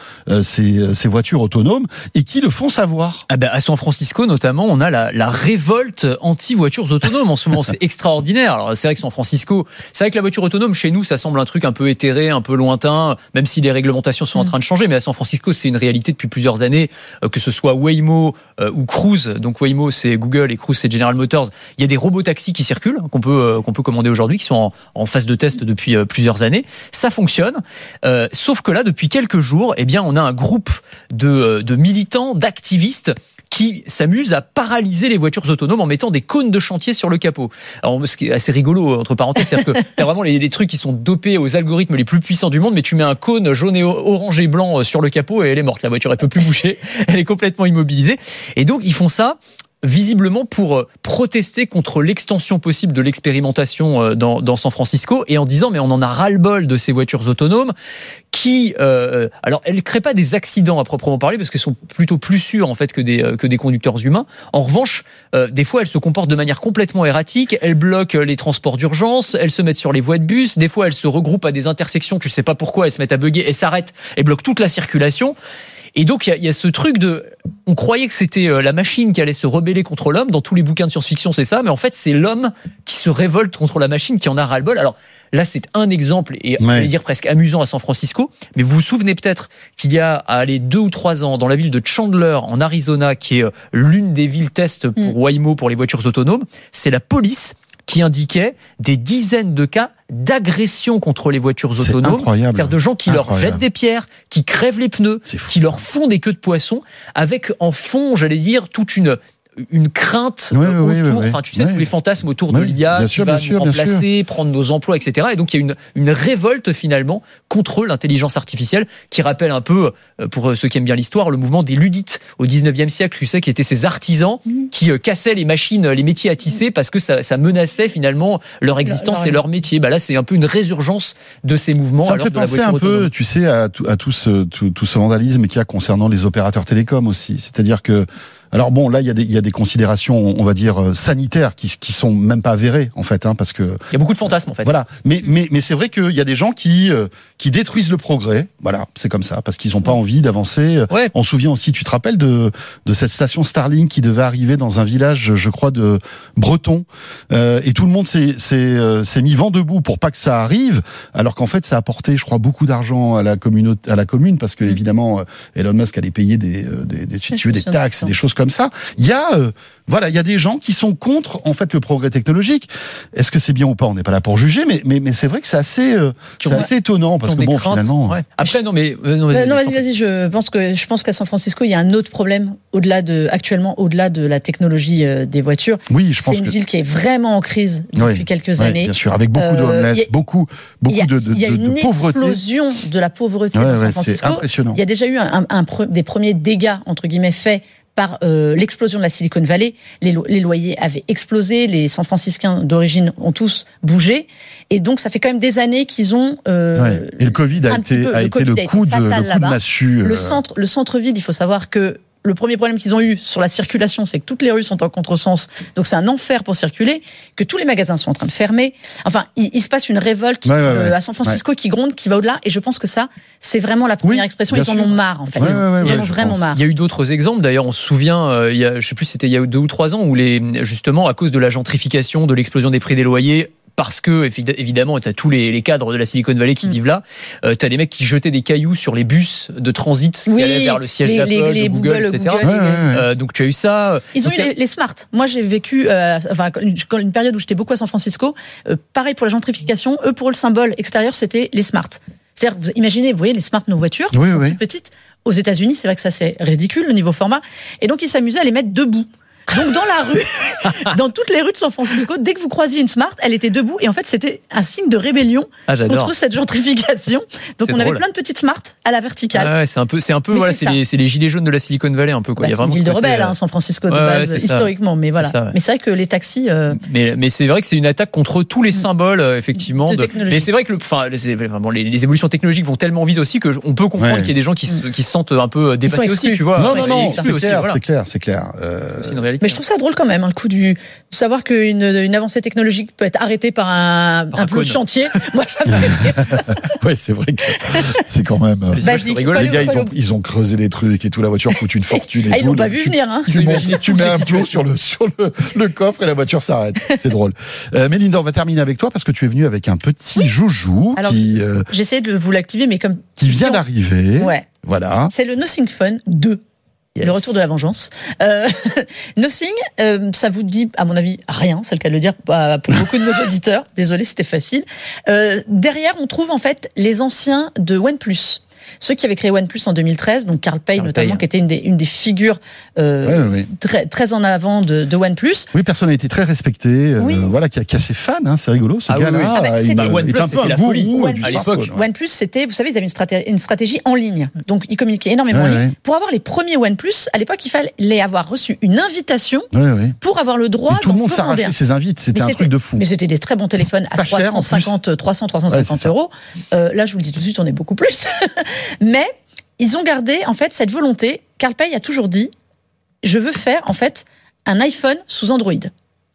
ces, voitures autonomes et qui le font savoir. Ah ben, à San Francisco, notamment, on a la, révolte anti-voitures autonomes en ce moment. C'est extraordinaire. C'est vrai que San Francisco, c'est vrai que la voiture autonome, chez nous, ça semble un truc un peu éthéré, un peu lointain, même si les réglementations sont en Mm. train de changer. Mais à San Francisco, c'est une réalité depuis plusieurs années, euh, que ce soit Waymo euh, ou Cruise. Donc, Waymo, c'est Google et Cruise, c'est General Motors. Il y a des robots taxis qui circulent, hein, qu'on peut, euh, qu'on peut commander aujourd'hui, qui sont en, en phase de test depuis plusieurs années. Ça fonctionne. Euh, sauf que là, depuis quelques jours, eh bien, on a un groupe de, de militants, d'activistes qui s'amusent à paralyser les voitures autonomes en mettant des cônes de chantier sur le capot. Alors, ce qui est assez rigolo, entre parenthèses, c'est-à-dire que t'as vraiment les, trucs qui sont dopés aux algorithmes les plus puissants du monde, mais tu mets un cône jaune et orange et blanc euh, sur le capot et elle est morte. La voiture, elle peut plus bouger. Elle est complètement immobilisée. Et donc, ils font ça visiblement pour euh, protester contre l'extension possible de l'expérimentation euh, dans, dans San Francisco et en disant mais on en a ras-le-bol de ces voitures autonomes qui euh, alors elles créent pas des accidents à proprement parler parce qu'elles sont plutôt plus sûres en fait que des euh, que des conducteurs humains. En revanche, euh, des fois elles se comportent de manière complètement erratique, elles bloquent les transports d'urgence, elles se mettent sur les voies de bus, des fois elles se regroupent à des intersections, tu sais pas pourquoi, elles se mettent à bugger et s'arrêtent et bloquent toute la circulation. Et donc, il y, a- il y a ce truc de. On croyait que c'était euh, la machine qui allait se rebeller contre l'homme. Dans tous les bouquins de science-fiction, c'est ça. Mais en fait, c'est l'homme qui se révolte contre la machine, qui en a ras-le-bol. Alors là, c'est un exemple, et on Ouais. va dire presque amusant à San Francisco. Mais vous vous souvenez peut-être qu'il y a, à aller deux ou trois ans, dans la ville de Chandler, en Arizona, qui est euh, l'une des villes test pour Waymo, pour les voitures autonomes, c'est la police qui indiquait des dizaines de cas d'agression contre les voitures C'est autonomes. incroyable. C'est-à-dire de gens qui leur jettent des pierres, qui crèvent les pneus, qui leur font des queues de poisson, avec en fond, j'allais dire, toute une une crainte Oui, euh, oui, oui, autour, oui, enfin tu sais oui. tous les fantasmes autour de l'IA qui sûr, va sûr, nous remplacer, prendre nos emplois, etc. Et donc il y a une, une révolte finalement contre l'intelligence artificielle qui rappelle un peu, euh, pour ceux qui aiment bien l'histoire, le mouvement des ludites au 19e siècle, tu sais, qui étaient ces artisans Mhm. qui euh, cassaient les machines, les métiers à tisser parce que ça, ça menaçait finalement leur existence et leur métier. Bah là c'est un peu une résurgence de ces mouvements. Ça me alors fait penser un peu, autonome. tu sais, à tout, à tout ce, tout, tout ce vandalisme qu'il y a concernant les opérateurs télécoms aussi. C'est-à-dire que Alors bon, là, il y, a des, il y a des considérations, on va dire, euh, sanitaires qui, qui sont même pas avérées, en fait, hein, parce que... Il y a beaucoup de fantasmes, en fait. Voilà. Mais, mais, mais c'est vrai qu'il y a des gens qui, euh, qui détruisent le progrès. Voilà, c'est comme ça, parce qu'ils n'ont pas envie d'avancer. Ouais. On se souvient aussi, tu te rappelles de, de cette station Starlink qui devait arriver dans un village, je crois, de Breton, euh, et tout le monde s'est s'est, euh, s'est mis vent debout pour pas que ça arrive, alors qu'en fait, ça a apporté, je crois, beaucoup d'argent à la communauté, à la commune, parce que Mm. évidemment, Elon Musk allait payer des, euh, des, des, si tu veux, des taxes, des choses comme ça. Il y a, euh, voilà, il y a des gens qui sont contre en fait le progrès technologique. Est-ce que c'est bien ou pas On n'est pas là pour juger, mais mais, mais c'est vrai que c'est assez, euh, c'est assez étonnant parce que bon, craintes. finalement. Ouais. Après, non, mais. euh, non, Euh, vas-y, prie. vas-y. Je pense que je pense qu'à San Francisco, il y a un autre problème au-delà de actuellement au-delà de la technologie euh, des voitures. Oui, je C'est pense une que. ville qui est vraiment en crise depuis Oui, quelques Ouais, années. bien sûr, avec beaucoup de Euh, homeless, a- beaucoup, beaucoup a, de, de, il y a de- une de pauvreté. explosion de la pauvreté Ouais, dans ouais, San c'est Francisco. impressionnant. Il y a déjà eu un, un- un pre- des premiers dégâts entre guillemets faits par euh, l'explosion de la Silicon Valley. Les, lo- les loyers avaient explosé, les San Franciscains d'origine ont tous bougé, et donc ça fait quand même des années qu'ils ont. euh, Ouais. Et le Covid a été, peu- a le été Covid le a été coup de, le coup de massue. Le euh, centre, le centre-ville, il faut savoir que le premier problème qu'ils ont eu sur la circulation, c'est que toutes les rues sont en contresens, donc c'est un enfer pour circuler, que tous les magasins sont en train de fermer. Enfin, il, il se passe une révolte Ouais, ouais, euh, ouais. à San Francisco qui gronde, qui va au-delà, et je pense que ça, c'est vraiment la première Oui, expression. Ils en sûr. ont marre, en fait. Ouais, ouais, ouais, Ils en ouais, ont vraiment pense. marre. Il y a eu d'autres exemples. D'ailleurs, on se souvient, euh, il y a, je sais plus, c'était il y a deux ou trois ans où les, justement, à cause de la gentrification, de l'explosion des prix des loyers, parce que évi- évidemment, tu as tous les, les cadres de la Silicon Valley qui Mm. vivent là. Euh, tu as les mecs qui jetaient des cailloux sur les bus de transit qui Oui, allaient vers le siège d'Apple, de Google, Google, etc. Google, Ouais, ouais, ouais. Euh, donc tu as eu ça. Ils ont Donc, eu les, les smart. Moi, j'ai vécu, euh, enfin, une, période où j'étais beaucoup à San Francisco. Euh, pareil pour la gentrification. Eux, pour eux, le symbole extérieur, c'était les smart. C'est-à-dire, vous imaginez, vous voyez les smart, nos voitures, Oui, petites. Aux États-Unis, c'est vrai que ça c'est ridicule le niveau format. Et donc, ils s'amusaient à les mettre debout. Donc dans la rue, dans toutes les rues de San Francisco, dès que vous croisiez une Smart, elle était debout et en fait c'était un signe de rébellion Ah, contre cette gentrification. Donc on avait plein de petites Smart à la verticale. Ah ouais, c'est un peu, c'est un peu, Mais voilà, c'est les, gilets jaunes de la Silicon Valley un peu quoi. Bah, Il y a c'est une ville de rebelles, euh, hein, San Francisco de ouais, ouais, base historiquement, mais voilà. ça, ouais. Mais c'est vrai que les taxis, euh, Mais, mais c'est vrai que c'est une attaque contre tous les symboles, euh, effectivement. De de-. Mais c'est vrai que le, enfin, vraiment les, les évolutions technologiques vont tellement vite aussi que on peut comprendre Ouais. qu'il y ait des gens qui se, qui se sentent un peu dépassés aussi, tu vois. Non, non, non, c'est clair, c'est clair, c'est clair. Euh, C'est une réalité. Mais je trouve ça drôle quand même, hein, le coup du de savoir qu'une une avancée technologique peut être arrêtée par un, Par un un bout de chantier. Moi, ça me fait rire. ouais, c'est vrai que c'est quand même. euh, Les gars, ils ont, ils ont creusé des trucs et tout. La voiture coûte une fortune. Et Ah, ils l'ont pas vu tu- venir, hein. Tu, montes- tu mets un plot sur le sur le, le coffre et la voiture s'arrête. C'est drôle. Euh, Mélinda, on va terminer avec toi parce que tu es venu avec un petit joujou Alors, qui euh, J'essaie de vous l'activer, mais comme qui vient d'arriver. Ouais. Voilà. C'est le Nothing Fun 2. Yes. Le retour de la vengeance. Euh, Nothing, euh, ça vous dit, à mon avis, rien, c'est le cas de le dire bah, pour beaucoup de nos auditeurs. Désolé, c'était facile. Euh, derrière, on trouve en fait les anciens de OnePlus. Ceux qui avaient créé OnePlus en 2013, donc Carl Pei Carl notamment, Pei. qui était une des, une des figures euh, Ouais, ouais, ouais. très, très en avant de, de OnePlus. Oui, personnalité très respectée. euh, Oui. Voilà, qui a, qui a ses fans. Hein, c'est rigolo, ce Ah gars-là. oui. Ah bah, il c'était- est Bah, OnePlus, un peu c'était un la gourou folie. du One- à l'époque. OnePlus, c'était, vous savez, ils avaient une, straté- une stratégie en ligne. Donc, ils communiquaient énormément Ouais, en ligne. ouais. Pour avoir les premiers OnePlus, à l'époque, il fallait avoir reçu une invitation Ouais, ouais. pour avoir le droit Et tout le monde s'arrachait ses invites. C'était un truc de fou. Mais c'était des très bons téléphones à Pas cher, en 350, 300, Ouais, 350 c'est ça. euros. Euh, là, je vous le dis tout de suite, on est beaucoup plus. Mais ils ont gardé, en fait, cette volonté. Carl Pei a toujours dit, je veux faire, en fait, un iPhone sous Android.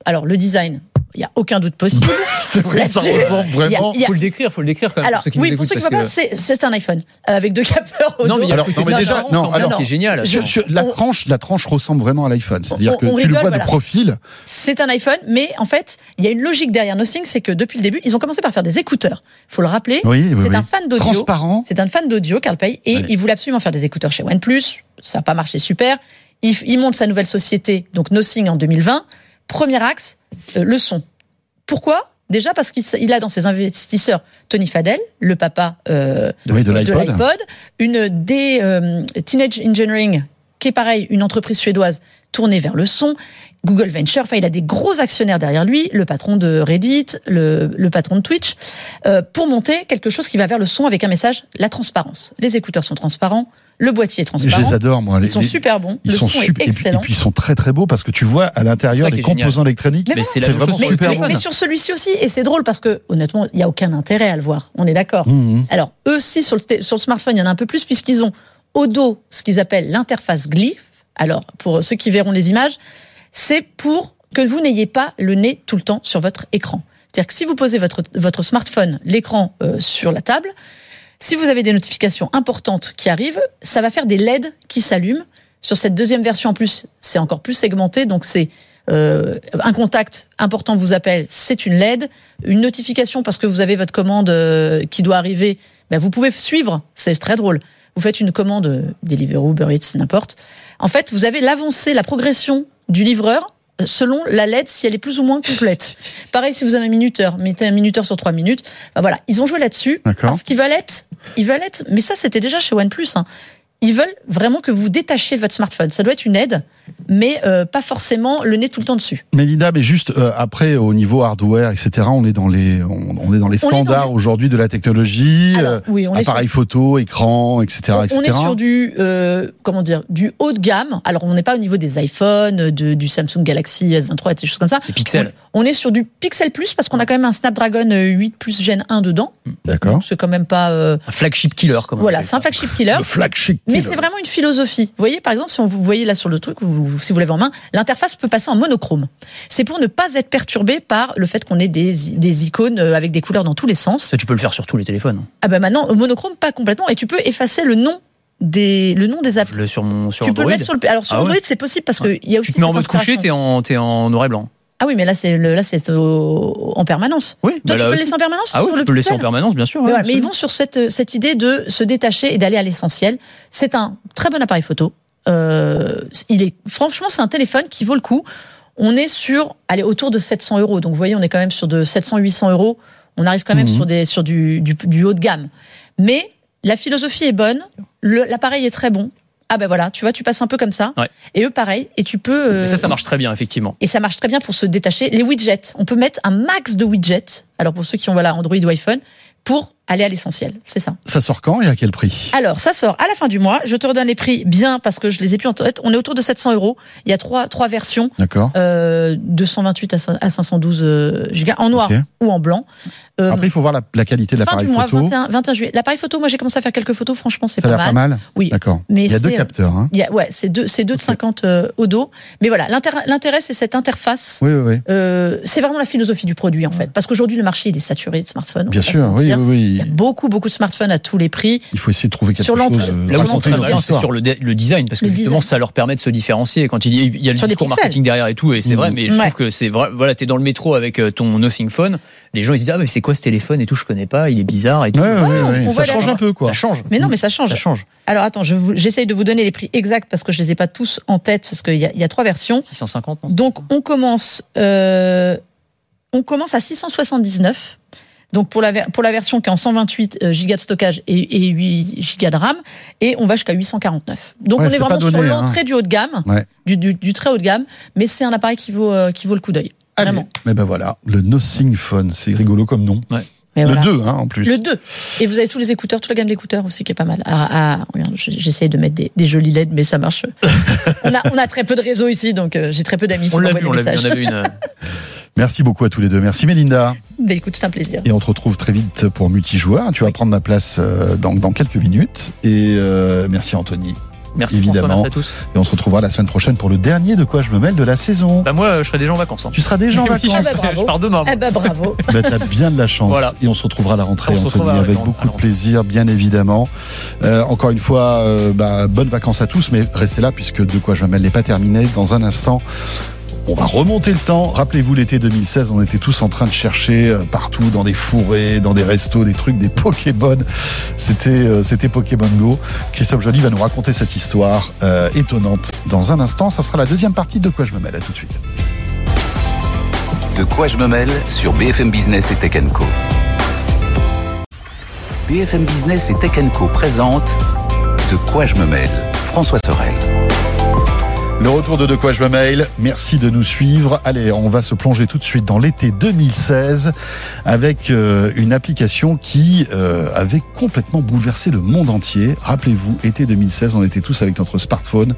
Alors, le design, il n'y a aucun doute possible. C'est vrai, ça ressemble il vraiment. il a- Faut le décrire, faut le décrire quand même. Alors, pour ceux qui oui, nous pour ceux qui ne voient pas, c'est un iPhone euh, avec deux capteurs que- Non, mais il y a Alors, le non, mais déjà, non, même, alors- qui est génial. La on- tranche, la tranche ressemble vraiment à l'iPhone. C'est-à-dire que on tu le rigole, vois voilà. de profil. C'est un iPhone, mais en fait, il y a une logique derrière Nothing, c'est que depuis le début, ils ont commencé par faire des écouteurs. faut le rappeler. Oui, oui, c'est oui. un fan d'audio. Transparent. C'est un fan d'audio, Carl Pei, et il voulait absolument faire des écouteurs chez OnePlus. Ça n'a pas marché super. Il, il monte sa nouvelle société, donc Nothing en 2020. Premier axe, euh, le son. Pourquoi? Déjà parce qu'il a dans ses investisseurs Tony Fadell, le papa euh, Oui, de l'iPod, une des euh, Teenage Engineering, qui est pareil, une entreprise suédoise tournée vers le son. Google Venture, enfin, il a des gros actionnaires derrière lui, le patron de Reddit, le, le patron de Twitch, euh, pour monter quelque chose qui va vers le son avec un message la transparence. Les écouteurs sont transparents, le boîtier est Je transparent. les adore, moi. Ils Les- sont les- super bons. Ils le sont son super. est Et puis, et excellent. puis, ils sont très très beaux parce que tu vois à l'intérieur les est génial. composants électroniques. Mais Mais c'est vraiment mais, super mais- bon. mais sur celui-ci aussi, et c'est drôle parce que honnêtement, il n'y a aucun intérêt à le voir. On est d'accord. Mhm. Alors, eux aussi, sur le, té- sur le smartphone, il y en a un peu plus, puisqu'ils ont au dos ce qu'ils appellent l'interface Glyph. Alors, pour ceux qui verront les images, c'est pour que vous n'ayez pas le nez tout le temps sur votre écran. C'est-à-dire que si vous posez votre, votre smartphone, l'écran euh, sur la table, si vous avez des notifications importantes qui arrivent, ça va faire des LED qui s'allument. Sur cette deuxième version en plus, c'est encore plus segmenté, donc c'est euh, un contact important vous appelle, c'est une LED. Une notification parce que vous avez votre commande euh, qui doit arriver, ben vous pouvez suivre, c'est très drôle. Vous faites une commande euh, Deliveroo, Uber Eats, n'importe. En fait, vous avez l'avancée, la progression du livreur selon la LED si elle est plus ou moins complète. Pareil si vous avez un minuteur, mettez un minuteur sur trois minutes. Ben voilà, ils ont joué là-dessus D'accord. parce qu'ils être, ils être, mais ça c'était déjà chez OnePlus. Hein. Ils veulent vraiment que vous détachiez votre smartphone. Ça doit être une aide, mais euh, pas forcément le nez tout le temps dessus. Mélinda, mais juste euh, après au niveau hardware, etc. On est dans les on, on est dans les standards aujourd'hui de la technologie, Alors, euh, oui, on est sur appareil photo, écran, etc. On, etc. on est sur du euh, comment dire du haut de gamme. Alors on n'est pas au niveau des iPhones, de, du Samsung Galaxy S23 et des choses comme ça. C'est Pixel. On, on est sur du Pixel Plus parce qu'on a quand même un Snapdragon euh, 8 plus Gen 1 dedans. D'accord. Donc, C'est quand même pas euh, Un flagship killer, comme on voilà, c'est un flagship killer. Le flagship. Mais c'est vraiment une philosophie. Vous voyez, par exemple, si on vous voyez là sur le truc, vous- si vous l'avez en main, l'interface peut passer en monochrome. C'est pour ne pas être perturbé par le fait qu'on ait des, des icônes euh, avec des couleurs dans tous les sens. Ça, tu peux le faire sur tous les téléphones. Ah ben maintenant, euh, monochrome pas complètement, et tu peux effacer le nom des le nom des apps. Sur mon sur Tu peux le Android. mettre sur le. Alors sur Ah ouais. Android, c'est possible parce qu'il y a aussi. Tu te mets en mode couché, t'es en, t'es en noir et blanc. Ah oui, mais là c'est là c'est en permanence. Oui, Toi, bah tu peux le laisser en permanence Ah oui, sur tu le peux le laisser en permanence, bien sûr. mais, ouais, voilà, mais ils vont sur cette, cette idée de se détacher et d'aller à l'essentiel. C'est un très bon appareil photo. Euh, il est franchement, c'est un téléphone qui vaut le coup. On est sur, allez, autour de 700 euros. Donc, vous voyez, on est quand même sur de 700-800 euros. On arrive quand même Mhm. sur des sur du, du, du haut de gamme. Mais la philosophie est bonne. L'appareil est très bon. Ah ben voilà, tu vois, tu passes un peu comme ça. Ouais. Et eux, pareil. Et tu peux. Euh, ça, ça marche très bien, effectivement. et ça marche très bien pour se détacher. Les widgets, on peut mettre un max de widgets. Alors pour ceux qui ont voilà Android ou iPhone, pour aller à l'essentiel. C'est ça. Ça sort quand et à quel prix? Alors ça sort à la fin du mois. Je te redonne les prix bien parce que je les ai plus en tête. On est autour de 700 euros. Il y a trois trois versions, D'accord. euh, 228 à cin- à 512 euh, gigas en noir ou en blanc. Euh, Après, il faut voir la, la qualité de l'appareil photo. 21, 21 juillet. L'appareil photo, moi j'ai commencé à faire quelques photos. Franchement, c'est Ça a pas mal. pas mal. Oui. D'accord. Mais Il y a deux euh, capteurs. Hein. Il y a, ouais, c'est deux, c'est deux de 50 euh, au dos. Mais voilà, l'intérêt, l'intérêt, c'est cette interface. Oui, oui, oui. Euh, c'est vraiment la philosophie du produit en fait, parce qu'aujourd'hui le marché il est saturé de smartphones. on Bien sûr. Oui, oui, Il y a beaucoup beaucoup de smartphones à tous les prix. Il faut essayer de trouver quelque Sur chose. Là où ils sont raconter très une bien, c'est sur le, design, parce que Le justement, design. ça leur permet de se différencier. Quand il y a, il y a le Sur discours marketing derrière et tout, et c'est vrai, mais je trouve que c'est vrai. Voilà, t'es dans le métro avec ton Nothing Phone, les gens ils se disent ah mais c'est quoi ce téléphone et tout, je connais pas, il est bizarre et tout. Ouais, ouais, C'est- ouais, c'est- ouais. on Ça change un peu, quoi. Ça change. Mais non, mais ça change. Ça change. Alors attends, je j'essaye de vous donner les prix exacts parce que je les ai pas tous en tête parce qu'il y, y a trois versions. 650. non Donc on commence, euh, on commence à 679. Donc pour la, pour la version qui est en 128 euh, gigas de stockage et, et 8 gigas de RAM, et on va jusqu'à 849. Donc Ouais, on est vraiment sur hein. l'entrée du haut de gamme, Ouais. du, du- du très haut de gamme, mais c'est un appareil qui vaut, euh, qui vaut le coup d'œil. Allez. Vraiment. Mais ben voilà, le Nothing Phone, c'est rigolo comme nom. Mais le voilà. 2, hein, en plus. Le 2. Et vous avez tous les écouteurs, toute la gamme d'écouteurs aussi qui est pas mal. Ah, ah, j'essaye de mettre des, des jolis LED, mais ça marche. on, a, on a très peu de réseau ici, donc euh, j'ai très peu d'amis qui On l'a m'envoient vu, des on l'a vu. messages. On avait une. euh, Merci beaucoup à tous les deux. Merci Mélinda. Mais écoute, c'est un plaisir. Et on te retrouve très vite pour multijoueur. Tu vas prendre ma place euh, dans, dans quelques minutes. Et euh, merci Anthony. Merci Évidemment. François, merci à tous. Et on se retrouvera la semaine prochaine pour le dernier de quoi je me mêle de la saison. Bah moi, je serai déjà en vacances. hein. Tu seras déjà en vacances. Ah bah, je pars demain. Eh ben bravo. Bah, t'as bien de la chance. Voilà. Et on se retrouvera à la rentrée, On se Anthony, avec beaucoup de plaisir, bien évidemment. Euh, encore une fois, euh, bah, bonnes vacances à tous, mais restez là puisque de quoi je me mêle n'est pas terminé. Dans un instant, on va remonter le temps. Rappelez-vous, l'été 2016, on était tous en train de chercher euh, partout, dans des fourrés, dans des restos, des trucs, des Pokémon. C'était, euh, c'était Pokémon Go. Christophe Joly va nous raconter cette histoire euh, étonnante dans un instant. Ça sera la deuxième partie de quoi je me mêle. À tout de suite. De quoi je me mêle sur BFM Business et Tech Co. BFM Business et Tech Co présente De quoi je me mêle François Sorel. Le retour de De quoi je me mail. Merci de nous suivre. Allez, on va se plonger tout de suite dans l'été 2016 avec euh, une application qui euh, avait complètement bouleversé le monde entier. Rappelez-vous, été 2016, on était tous avec notre smartphone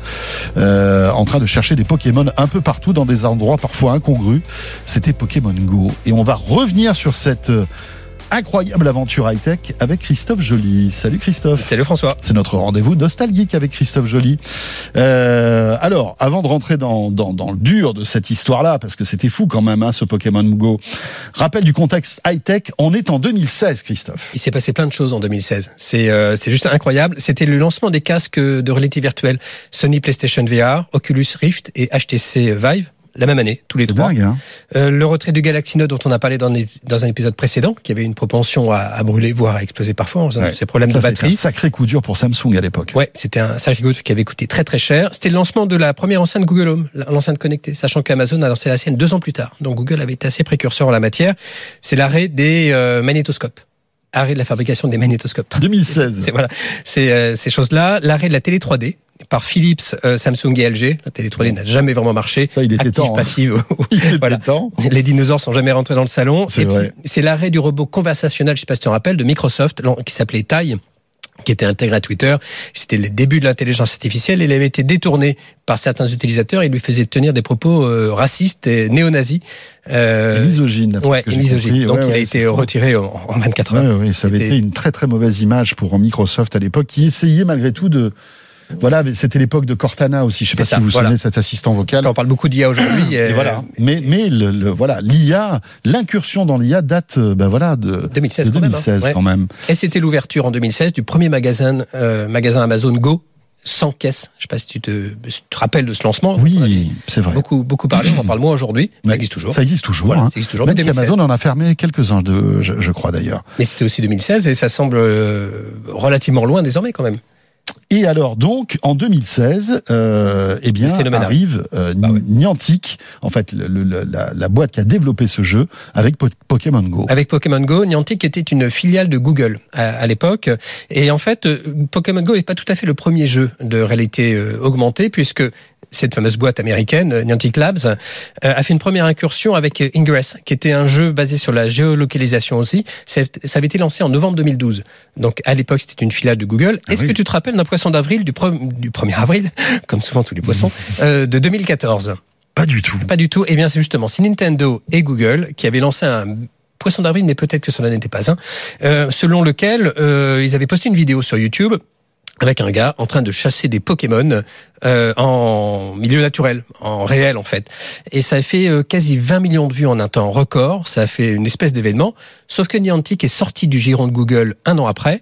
euh, en train de chercher des Pokémon un peu partout dans des endroits parfois incongrus. C'était Pokémon Go et on va revenir sur cette incroyable aventure high-tech avec Christophe Joly. Salut Christophe. Salut François. C'est notre rendez-vous nostalgique avec Christophe Joly. Euh, alors, avant de rentrer dans, dans, dans le dur de cette histoire-là, parce que c'était fou quand même, hein, ce Pokémon Go, rappel du contexte high-tech, on est en 2016, Christophe. Il s'est passé plein de choses en 2016. C'est euh, c'est juste incroyable. C'était le lancement des casques de réalité virtuelle Sony PlayStation VR, Oculus Rift et HTC Vive la même année, tous les trois. dingue, hein Euh, le retrait du Galaxy Note dont on a parlé dans, un épisode précédent, qui avait une propension à, à brûler, voire à exploser parfois, en raison Ouais. de ses problèmes Ça, de c'était un batterie. sacré coup dur pour Samsung à l'époque. Ouais, c'était un sacré coup qui avait coûté très très cher. C'était le lancement de la première enceinte Google Home, l'enceinte connectée, sachant qu'Amazon a lancé la sienne deux ans plus tard. Donc Google avait été assez précurseur en la matière. C'est l'arrêt des euh, magnétoscopes. Arrêt de la fabrication des magnétoscopes. 2016. C'est voilà, c'est euh, ces choses-là. L'arrêt de la télé 3D par Philips, euh, Samsung et LG. La télé 3D n'a jamais vraiment marché. Ça, il était Active, temps. hein. passive. Il était Voilà. temps. Les dinosaures sont jamais rentrés dans le salon. C'est l'arrêt du robot conversationnel, je sais pas si tu te rappelles, de Microsoft, qui s'appelait Tai qui était intégré à Twitter. C'était les débuts de l'intelligence artificielle. Il avait été détourné par certains utilisateurs et lui faisait tenir des propos euh, racistes et néo-nazis. Euh, misogyne. ouais, misogyne. Donc Ouais, il a été retiré en, en 24 heures. Ouais, ça avait été une très très mauvaise image pour Microsoft à l'époque, qui essayait malgré tout de. Voilà, c'était l'époque de Cortana aussi. Je sais pas ça, si vous souvenez de cet assistant vocal. On parle beaucoup d'IA aujourd'hui. Et voilà. Mais mais le, le- voilà, l'IA, l'incursion dans l'IA date, euh, ben voilà, de, 2016 de quand même, hein. 2016 Ouais. quand même. Et c'était l'ouverture en 2016 du premier magasin, euh, magasin Amazon Go sans caisse. Je sais pas si tu te, si tu te rappelles de ce lancement. Oui, c'est vrai. beaucoup beaucoup parlé. On en parle moins aujourd'hui. Ça existe toujours. Ça existe toujours. Voilà, hein. ça existe toujours. Même mais si 2016. Amazon en a fermé quelques-uns, je, je crois d'ailleurs. Mais c'était aussi 2016 et ça semble euh, relativement loin désormais quand même. Et alors donc en 2016, euh, eh bien arrive euh, Bah ouais. Niantic, en fait le- le- la, la boîte qui a développé ce jeu avec Po- Pokémon Go. Avec Pokémon Go, Niantic était une filiale de Google à, à l'époque. Et en fait, euh, Pokémon Go n'est pas tout à fait le premier jeu de réalité euh, augmentée, puisque cette fameuse boîte américaine, euh, Niantic Labs, euh, a fait une première incursion avec euh, Ingress, qui était un jeu basé sur la géolocalisation aussi. Ça avait été lancé en novembre 2012. Donc à l'époque, c'était une filiale de Google. Ah Est-ce oui. que tu te rappelles d'un poisson d'avril du, du 1er avril, comme souvent tous les poissons, euh, de 2014 Pas du tout. pas du tout. Eh bien, c'est justement c'est Nintendo et Google qui avaient lancé un poisson d'avril, mais peut-être que cela n'était pas un, euh, selon lequel euh, ils avaient posté une vidéo sur YouTube avec un gars en train de chasser des Pokémon euh, en milieu naturel, en réel en fait. Et ça a fait euh, quasi 20 millions de vues en un temps record. Ça a fait une espèce d'événement. Sauf que Niantic est sorti du giron de Google un an après.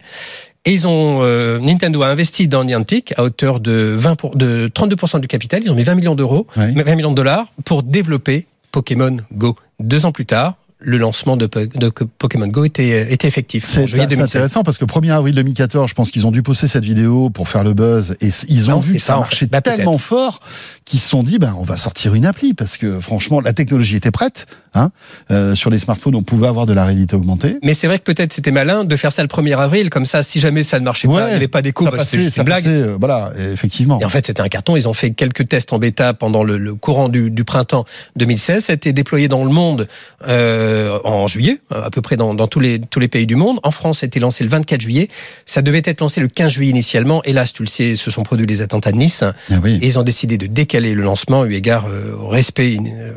Et ils ont euh, Nintendo a investi dans Niantic à hauteur de 20 pour, de 32% du capital. Ils ont mis 20 millions d'euros, Ouais. 20 millions de dollars pour développer Pokémon Go. Deux ans plus tard, le lancement de, Po- de Pokémon Go était, était effectif. C'est juillet c'est 2016. intéressant parce que 1er avril 2014, je pense qu'ils ont dû poster cette vidéo pour faire le buzz et ils ont Non, vu que ça ça, en marchait fait. Bah, tellement fort qu'ils se sont dit ben on va sortir une appli parce que franchement la technologie était prête. Hein Euh, sur les smartphones, on pouvait avoir de la réalité augmentée. Mais c'est vrai que peut-être c'était malin de faire ça le 1er avril, comme ça, si jamais ça ne marchait pas, il n'y avait pas d'écho, bah, c'était juste une blague. passait, euh, voilà, effectivement. Et en fait, c'était un carton. Ils ont fait quelques tests en bêta pendant le, le courant du, du printemps 2016. Ça a été déployé dans le monde euh, en juillet, à peu près dans, dans tous, les, tous les pays du monde. En France, ça a été lancé le 24 juillet. Ça devait être lancé le 15 juillet initialement. Hélas, tu le sais, se sont produits les attentats de Nice. Ah oui. Et ils ont décidé de décaler le lancement, eu égard euh, au respect euh,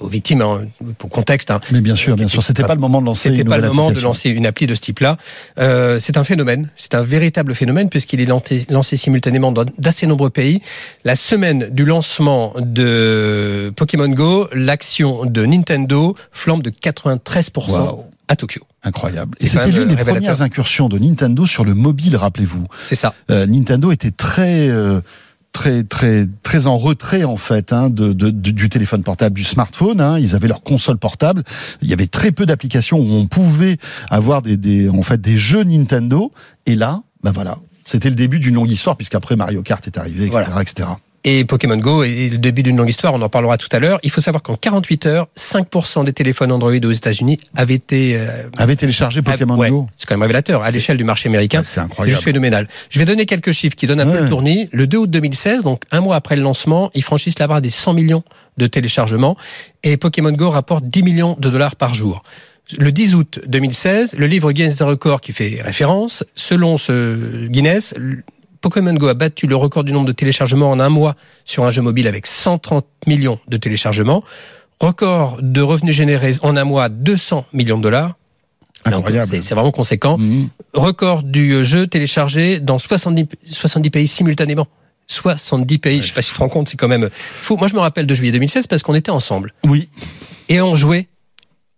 aux victimes, hein, au contexte. hein. Mais bien sûr, bien sûr, c'était pas le moment de lancer. C'était pas le moment de lancer une appli de ce type-là. Euh, c'est un phénomène, c'est un véritable phénomène puisqu'il est lancé, lancé simultanément dans d'assez nombreux pays. La semaine du lancement de Pokémon Go, l'action de Nintendo flambe de 93% Waouh. à Tokyo. Incroyable. Et c'était l'une des révélateur. premières incursions de Nintendo sur le mobile, rappelez-vous. C'est ça. Euh, Nintendo était très euh, très très très en retrait en fait hein, de, de- du, téléphone portable, du smartphone. Hein. Ils avaient leur console portable. Il y avait très peu d'applications où on pouvait avoir des, des en fait des jeux Nintendo. Et là, bah voilà, c'était le début d'une longue histoire puisqu'après Mario Kart est arrivé, etc., Voilà. etc. Et Pokémon Go est le début d'une longue histoire, on en parlera tout à l'heure. Il faut savoir qu'en 48 heures, 5% des téléphones Android aux États-Unis avaient été euh, Avait téléchargé Pokémon ouais, Go. C'est quand même révélateur à l'échelle du marché américain. C'est juste phénoménal. Je vais donner quelques chiffres qui donnent un peu le tournis. Le 2 août 2016, donc un mois après le lancement, ils franchissent la barre des 100 millions de téléchargements et Pokémon Go rapporte 10 millions de dollars par jour. Le 10 août 2016, le livre Guinness des records qui fait référence, selon ce Guinness, Pokémon Go a battu le record du nombre de téléchargements en un mois sur un jeu mobile avec 130 millions de téléchargements. Record de revenus générés en un mois, 200 millions de dollars. C'est vraiment conséquent. Mhm. Record du euh, jeu téléchargé dans 70, 70 pays simultanément. 70 pays, Ouais, je sais pas si tu te rends compte, c'est quand même fou. Moi, je me rappelle de juillet 2016 parce qu'on était ensemble Oui, et on jouait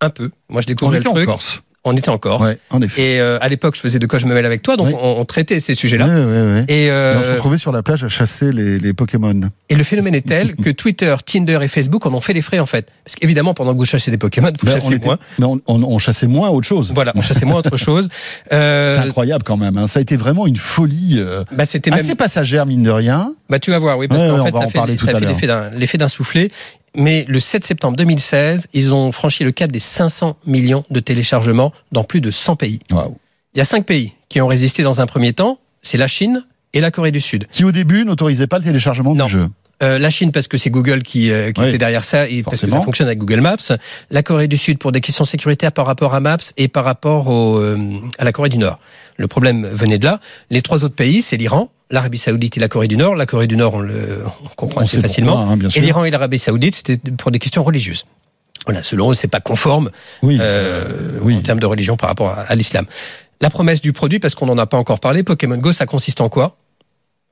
un peu. Moi, je on découvrais était le en truc. Corse. On était en Corse. Ouais, en effet. Et euh, à l'époque, je faisais de quoi je me mêle avec toi, donc Oui. on, on traitait ces sujets-là. Et, Et on se euh, retrouvait sur la plage à chasser les, les Pokémon. et le phénomène est tel que Twitter, Tinder et Facebook en ont fait les frais en fait. Parce qu'évidemment, pendant que vous chassez des Pokémon, vous Ben, on, chassez était- moins. mais on, on- on chassait moins autre chose. Voilà, on chassait moins autre chose. Euh, C'est incroyable quand même. hein. Ça a été vraiment une folie euh, bah, c'était même. assez passagère, mine de rien. Bah, tu vas voir, oui, parce Ouais, qu'en ouais, on fait, ça en fait, l'effet d'un soufflé. Mais le 7 septembre 2016, ils ont franchi le cap des 500 millions de téléchargements dans plus de 100 pays. Waouh. Il y a cinq pays qui ont résisté dans un premier temps. C'est la Chine et la Corée du Sud. Qui au début n'autorisait pas le téléchargement Non. du jeu. Euh, la Chine parce que c'est Google qui, euh, qui Oui. était derrière ça et parce que ça fonctionne avec Google Maps. La Corée du Sud pour des questions sécuritaires par rapport à Maps et par rapport au, euh, à la Corée du Nord. Le problème venait de là. Les trois autres pays, c'est l'Iran, l'Arabie Saoudite et la Corée du Nord. La Corée du Nord, on le on comprend On assez facilement. pourquoi, hein, bien Et l'Iran et l'Arabie Saoudite, c'était pour des questions religieuses. Voilà, selon eux, c'est pas conforme Oui, euh, euh, oui. en termes de religion par rapport à, à l'islam. La promesse du produit, parce qu'on n'en a pas encore parlé, Pokémon Go, ça consiste en quoi?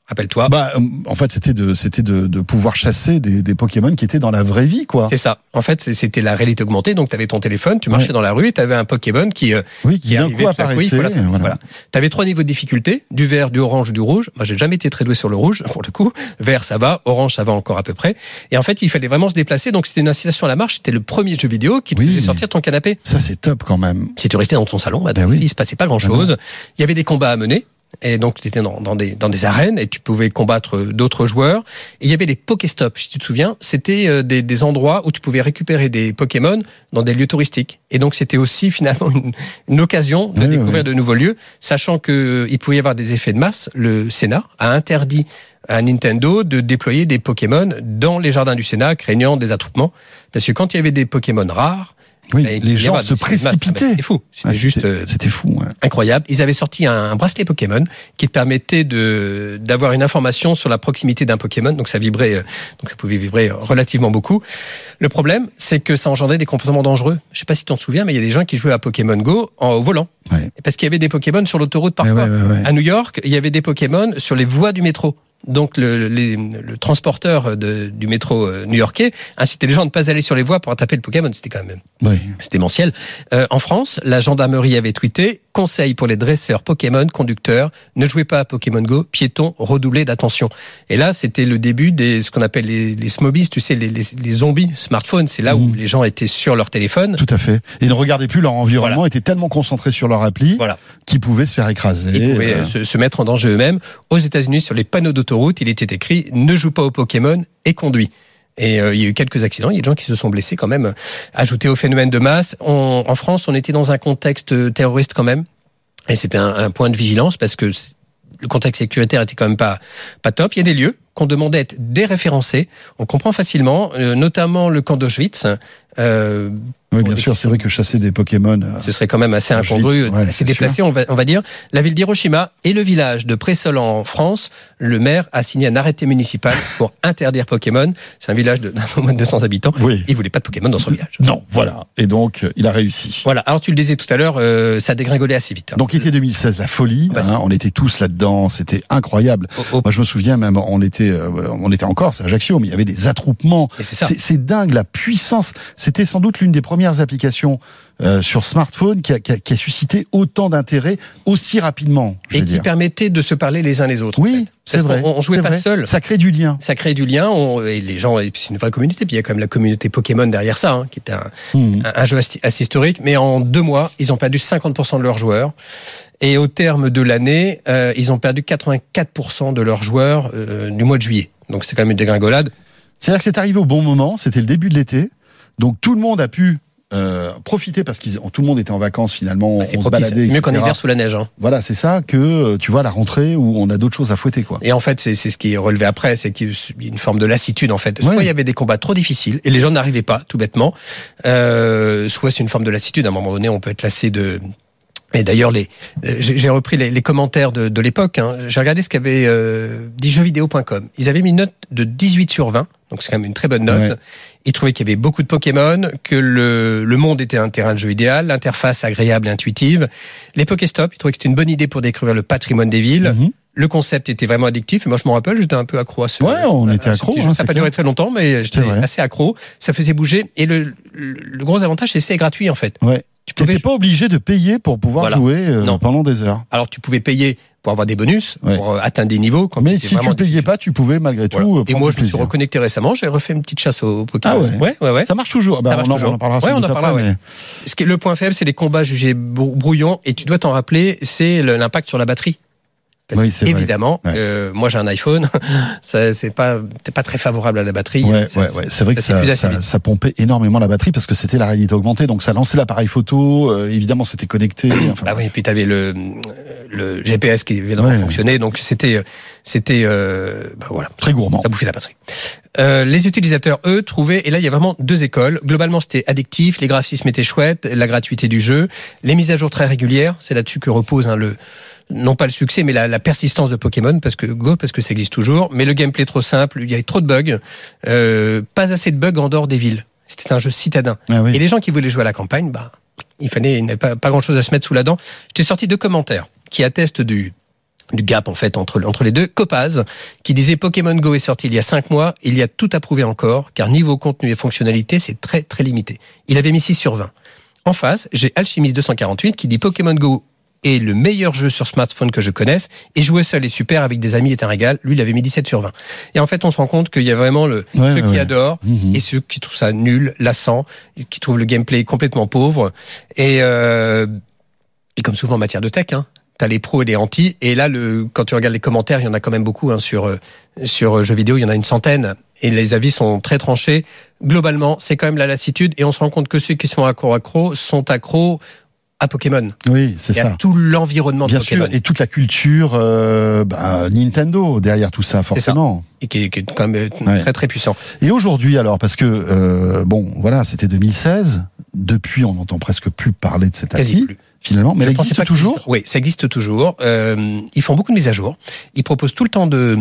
Rappelle-toi. Bah, euh, en fait, c'était de, c'était de, de pouvoir chasser des, des Pokémon qui étaient dans la vraie vie, quoi. C'est ça. En fait, c'était la réalité augmentée. Donc, tu avais ton téléphone, tu marchais Ouais. dans la rue et tu avais un Pokémon qui, euh, Oui, qui qui arrivait coup tout à coup, voilà. voilà. Tu avais trois niveaux de difficulté, du vert, du orange, du rouge. Moi, j'ai jamais été très doué sur le rouge, pour le coup. Vert, ça va. Orange, ça va encore à peu près. Et en fait, il fallait vraiment se déplacer. Donc, c'était une incitation à la marche. C'était le premier jeu vidéo qui te Oui. faisait sortir ton canapé. Ça, c'est top quand même. Si tu restais dans ton salon, bah, Ben oui. il se passait pas grand chose. Il y avait des combats à mener. Et donc, tu étais dans, dans des, dans des arènes et tu pouvais combattre d'autres joueurs. Et il y avait les Pokéstops, si tu te souviens. C'était euh, des, des endroits où tu pouvais récupérer des Pokémon dans des lieux touristiques. Et donc, c'était aussi finalement une, une occasion de Oui, découvrir oui. de nouveaux lieux, sachant que il pouvait y avoir des effets de masse. Le Sénat a interdit à Nintendo de déployer des Pokémon dans les jardins du Sénat, craignant des attroupements. Parce que quand il y avait des Pokémon rares, Oui, bah, les gens se masse. Ah, précipitaient. C'était fou. C'était Ah, juste euh, C'était fou. ouais. incroyable. Ils avaient sorti un, un bracelet Pokémon qui te permettait de d'avoir une information sur la proximité d'un Pokémon. Donc ça vibrait, euh, donc ça pouvait vibrer relativement beaucoup. Le problème, c'est que ça engendrait des comportements dangereux. Je sais pas si tu t'en souviens, mais il y a des gens qui jouaient à Pokémon Go en au volant, Ouais. parce qu'il y avait des Pokémon sur l'autoroute parfois. ouais, ouais, ouais. À New York, il y avait des Pokémon sur les voies du métro. Donc le, les- le transporteur de- du métro euh, new-yorkais incitait les gens à ne pas aller sur les voies pour attraper le Pokémon. C'était quand même Oui. c'est démentiel. Euh, en France, la gendarmerie avait tweeté conseil pour les dresseurs Pokémon, conducteurs, ne jouez pas à Pokémon Go, piétons, redoublez d'attention. Et là, c'était le début des ce qu'on appelle les, les smobies, tu sais, les, les, les zombies smartphones. C'est là où Mhm. les gens étaient sur leur téléphone. Tout à fait. Et ils ne regardaient plus leur environnement, Voilà. étaient tellement concentrés sur leur appli Voilà. qu'ils pouvaient se faire écraser. Ils pouvaient Euh, euh, se, se mettre en danger eux-mêmes. Aux États-Unis, sur les panneaux d'autoroute, il était écrit ne joue pas au Pokémon et conduis. Et euh, il y a eu quelques accidents, il y a des gens qui se sont blessés quand même. Ajouté au phénomène de masse, on- en France, on était dans un contexte terroriste quand même. Et c'était un, un point de vigilance parce que le contexte sécuritaire était quand même pas pas top. Il y a des lieux qu'on demandait d'être déréférencés. On comprend facilement, euh, notamment le camp d'Auschwitz. Euh, Oui, bien sûr, c'est vrai que chasser des Pokémon. euh, ce serait quand même assez incongru, ouais, assez c'est déplacé, on va, on va dire. La ville d'Hiroshima et le village de Présol en France, le maire a signé un arrêté municipal pour interdire Pokémon. C'est un village de- moins de 200 habitants. Oui. Il voulait pas de Pokémon dans son village. Non, voilà. Et donc, il a réussi. Voilà. Alors tu le disais tout à l'heure, ça a dégringolé assez vite. hein. Donc, été 2016, la folie. Bah, hein, on était tous là-dedans. C'était incroyable. Au- Moi, je me souviens même, on était, euh, on était en Corse, à Ajaccio, mais il y avait des attroupements. c'est dingue la puissance. C'était sans doute l'une des premières applications euh, sur smartphone qui a, qui a- qui a suscité autant d'intérêt aussi rapidement. Je Et qui dire. permettait de se parler les uns les autres. en Oui, fait. c'est vrai. qu'on- On jouait pas vrai. seul. Ça crée du lien. Ça crée du lien. on- et les gens, c'est une vraie communauté. Puis il y a quand même la communauté Pokémon derrière ça, hein, qui était un, Hmm. un, un jeu assez historique, mais en deux mois, ils ont perdu 50% de leurs joueurs. Et au terme de l'année, euh, ils ont perdu 84% de leurs joueurs euh, du mois de juillet. Donc c'est quand même une dégringolade. C'est-à-dire que c'est arrivé au bon moment, c'était le début de l'été, donc tout le monde a pu euh, profiter parce que tout le monde était en vacances finalement, Bah, c'est on se baladait, C'est mieux qu'en hiver sous la neige. Hein. Voilà, c'est ça que tu vois à la rentrée où on a d'autres choses à fouetter quoi. Et en fait, c'est c'est ce qui est relevé après, c'est qu'il y a une forme de lassitude en fait. Soit Ouais. il y avait des combats trop difficiles et les gens n'arrivaient pas, tout bêtement. Euh, soit c'est une forme de lassitude. À un moment donné, on peut être lassé de Et d'ailleurs, les, euh, j'ai repris les, les commentaires de, de l'époque. hein. J'ai regardé ce qu'avait euh, dit jeuxvideo.com. Ils avaient mis une note de 18 sur 20, donc c'est quand même une très bonne note. Ouais. Ils trouvaient qu'il y avait beaucoup de Pokémon, que le, le monde était un terrain de jeu idéal, l'interface agréable et intuitive. Les Pokéstop, ils trouvaient que c'était une bonne idée pour découvrir le patrimoine des villes. Mhm. Le concept était vraiment addictif. Et moi, je m'en rappelle, j'étais un peu accro à ce. Ouais, on à- était à accro, hein, ça n'a pas duré très longtemps, mais j'étais assez accro. Ça faisait bouger. Et le, le, le gros avantage, c'est que c'est gratuit, en fait. Ouais. Tu n'étais pas obligé de payer pour pouvoir Voilà. jouer euh, Non. pendant des heures. Alors tu pouvais payer pour avoir des bonus, Ouais. pour euh, atteindre des niveaux. Quand Mais si tu payais difficile. pas, tu pouvais malgré tout. Voilà. euh, Et moi, je me suis reconnecté récemment. J'ai refait une petite chasse au Pokémon. Ah ouais. ouais, ouais. ouais. Ça marche toujours. Bah, Ça marche on, en- toujours. on en parlera Ouais, on en parlera, après, ouais. mais- Ce qui est le point faible, c'est les combats jugés brou- brouillons. Et tu dois t'en rappeler, c'est l'impact sur la batterie. Parce Oui, que, évidemment, Ouais. euh, moi j'ai un iPhone, ça c'est pas, t'es pas très favorable à la batterie. Ouais, C'est- ouais, ouais. C'est vrai que ça ça, pompait énormément la batterie parce que c'était la réalité augmentée. Donc ça lançait l'appareil photo. euh, évidemment, c'était connecté. Enfin, Bah oui, et puis t'avais le, le GPS qui évidemment fonctionnait, donc c'était, c'était, euh, bah voilà, Très gourmand. ça bouffait la batterie. Euh, les utilisateurs, eux, trouvaient, et là il y a vraiment deux écoles. Globalement, c'était addictif, les graphismes étaient chouettes, la gratuité du jeu, les mises à jour très régulières, c'est là-dessus que repose hein, le, non pas le succès, mais la, la persistance de Pokémon, parce que Go, parce que ça existe toujours. Mais le gameplay trop simple, il y avait trop de bugs, euh, pas assez de bugs en dehors des villes. C'était un jeu citadin. Ah oui. Et les gens qui voulaient jouer à la campagne, bah, il fallait, il n'y avait pas, pas grand chose à se mettre sous la dent. J'étais sorti deux commentaires qui attestent du, du gap, en fait, entre, entre les deux. Copaz, qui disait Pokémon Go est sorti il y a cinq mois, il y a tout à prouver encore, car niveau contenu et fonctionnalité, c'est très, très limité. Il avait mis 6 sur 20. En face, j'ai Alchimiste 248 qui dit Pokémon Go est le meilleur jeu sur smartphone que je connaisse et jouer seul est super avec des amis est un régal. Lui, il avait mis 17 sur 20. Et en fait, on se rend compte qu'il y a vraiment le, Ouais, ceux qui ouais. adorent Mhm. et ceux qui trouvent ça nul, lassant, qui trouvent le gameplay complètement pauvre. Et, euh, et comme souvent en matière de tech, hein, t'as les pros et les anti. Et là, le, quand tu regardes les commentaires, il y en a quand même beaucoup hein, sur euh, sur euh, jeux vidéo. Il y en a une centaine et les avis sont très tranchés. Globalement, c'est quand même la lassitude et on se rend compte que ceux qui sont accro accro sont accros à Pokémon Oui, c'est et à ça. tout l'environnement de Bien Pokémon sûr, et toute la culture euh, bah, Nintendo derrière tout ça, forcément. et qui est, qui est quand même euh, Ouais. très très puissant. Et aujourd'hui, alors, parce que euh, bon, voilà, c'était 2016. Depuis, on n'entend presque plus parler de cette appli, plus. finalement. Mais Je elle existe pas ça toujours. existe. Oui, ça existe toujours. Euh, ils font beaucoup de mises à jour. Ils proposent tout le temps de.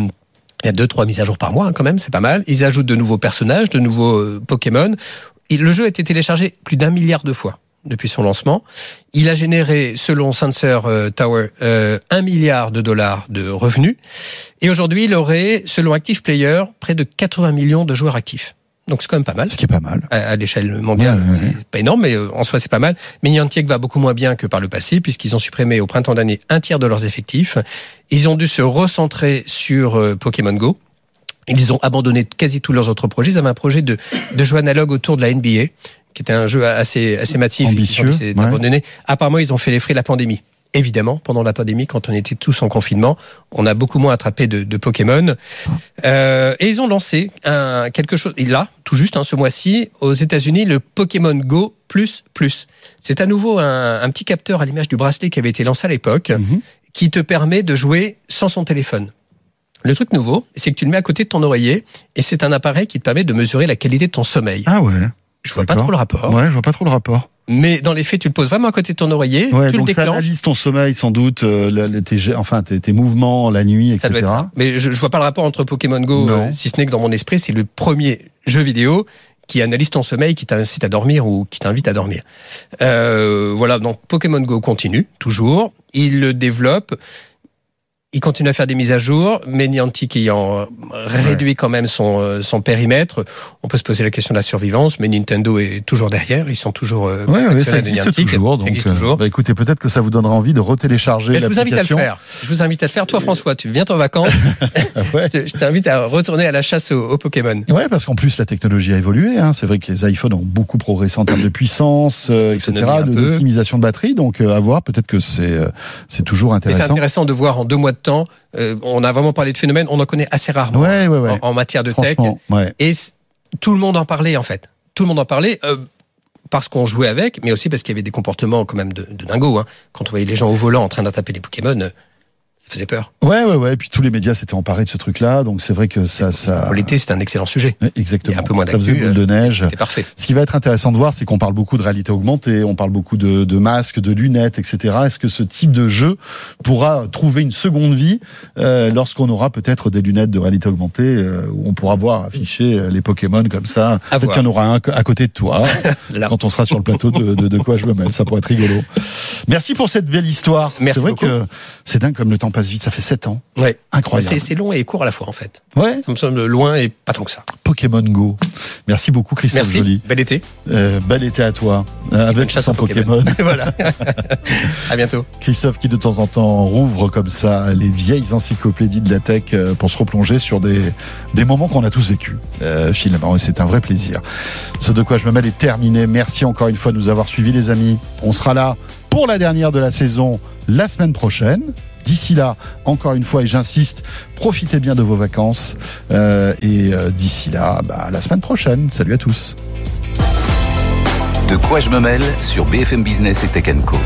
Il y a deux, trois mises à jour par mois, hein, quand même, c'est pas mal. Ils ajoutent de nouveaux personnages, de nouveaux Pokémon. Et le jeu a été téléchargé plus d'un milliard de fois depuis son lancement. Il a généré, selon Sensor euh, Tower, euh, un milliard de dollars de revenus. Et aujourd'hui, il aurait, selon Active Player, près de 80 millions de joueurs actifs. Donc c'est quand même pas mal Ce qui est pas mal. à, à l'échelle mondiale. Ouais, ouais, c'est pas énorme, mais euh, en soi c'est pas mal. Mais Niantic va beaucoup moins bien que par le passé, puisqu'ils ont supprimé au printemps d'année un tiers de leurs effectifs. Ils ont dû se recentrer sur euh, Pokémon Go. Ils ont abandonné quasi tous leurs autres projets. Ils avaient un projet de, de jeu analogue autour de la NBA, qui était un jeu assez, assez massif. Ambitieux, Ils ouais. d'abandonner. Apparemment, ils ont fait les frais de la pandémie. Évidemment, pendant la pandémie, quand on était tous en confinement, on a beaucoup moins attrapé de, de Pokémon. Euh, et ils ont lancé un, quelque chose. Et là, tout juste hein, ce mois-ci, aux États-Unis, le Pokémon Go Plus Plus. C'est à nouveau un, un petit capteur à l'image du bracelet qui avait été lancé à l'époque, Mhm. qui te permet de jouer sans son téléphone. Le truc nouveau, c'est que tu le mets à côté de ton oreiller, et c'est un appareil qui te permet de mesurer la qualité de ton sommeil. Ah ouais. Je vois pas trop le rapport, Ouais, je vois pas trop le rapport. mais dans les faits, tu le poses vraiment à côté de ton oreiller, Ouais, tu le donc ça déclenches. analyse ton sommeil sans doute, euh, le- le- tes, enfin tes, tes mouvements la nuit, Ça etc. doit être ça. Mais je, je vois pas le rapport entre Pokémon Go, euh, si ce n'est que dans mon esprit, c'est le premier jeu vidéo qui analyse ton sommeil, qui t'incite à dormir ou qui t'invite à dormir. Euh, voilà, donc Pokémon Go continue, toujours. Il le développe. Il continue à faire des mises à jour, mais Niantic ayant euh, réduit quand même son, euh, son périmètre, on peut se poser la question de la survivance, mais Nintendo est toujours derrière, ils sont toujours euh, Ouais, ouais, ça existe Niantic. toujours. Ça Donc, existe euh, toujours. bah, écoutez, peut-être que ça vous donnera envie de retélécharger Mais je vous invite à le l'application. faire. Je vous invite à le faire. Toi, François, tu viens en vacances. Je t'invite à retourner à la chasse aux, aux Pokémon. Ouais, parce qu'en plus la technologie a évolué. Hein. C'est vrai que les iPhones ont beaucoup progressé en termes de puissance, euh, etc., de- d'optimisation de batterie. Donc euh, à voir. Peut-être que c'est euh, c'est toujours Mais c'est intéressant. intéressant de voir en deux mois de temps. euh, on a vraiment parlé de phénomènes, on en connaît assez rarement Ouais, ouais, ouais. en, en matière de tech. Et tout le monde en parlait en fait. Tout le monde en parlait. euh, parce qu'on jouait avec, mais aussi parce qu'il y avait des comportements quand même de, de dingo. Hein. Quand on voyait les gens au volant en train d'attraper les Pokémon, euh, faisait peur. Ouais, ouais, ouais. Et puis tous les médias s'étaient emparés de ce truc-là, donc c'est vrai que ça, ça. L'été, c'était un excellent sujet. Exactement. Il y a un peu moins ça faisait boule de neige. C'est parfait. Ce qui va être intéressant de voir, c'est qu'on parle beaucoup de réalité augmentée, on parle beaucoup de, de masques, de lunettes, etc. Est-ce que ce type de jeu pourra trouver une seconde vie euh, lorsqu'on aura peut-être des lunettes de réalité augmentée euh, où on pourra voir afficher euh, les Pokémon comme ça? Peut-être qu'il y en aura un à côté de toi quand on sera sur le plateau de, de, de quoi je me mêle. Ça pourrait être rigolo. Merci pour cette belle histoire. Merci C'est vrai beaucoup. que c'est dingue comme le temps passe vite. Ça fait 7 ans. Ouais. Incroyable. C'est long et court à la fois, en fait. Ouais. Ça me semble loin et pas tant que ça. Pokémon Go. Merci beaucoup Christophe Merci. Joly. Bel été. Euh, bel été à toi. Euh, avec chasse en Pokémon. Pokémon. voilà. à bientôt. Christophe qui de temps en temps rouvre comme ça les vieilles encyclopédies de la tech euh, pour se replonger sur des, des moments qu'on a tous vécus euh, finalement et c'est un vrai plaisir. Ce de quoi je me mêle est terminé. Merci encore une fois de nous avoir suivis les amis. On sera là pour la dernière de la saison la semaine prochaine. D'ici là, encore une fois, et j'insiste, profitez bien de vos vacances. Euh, et euh, d'ici là, bah, la semaine prochaine. Salut à tous. De quoi je me mêle sur BFM Business et Tech Co.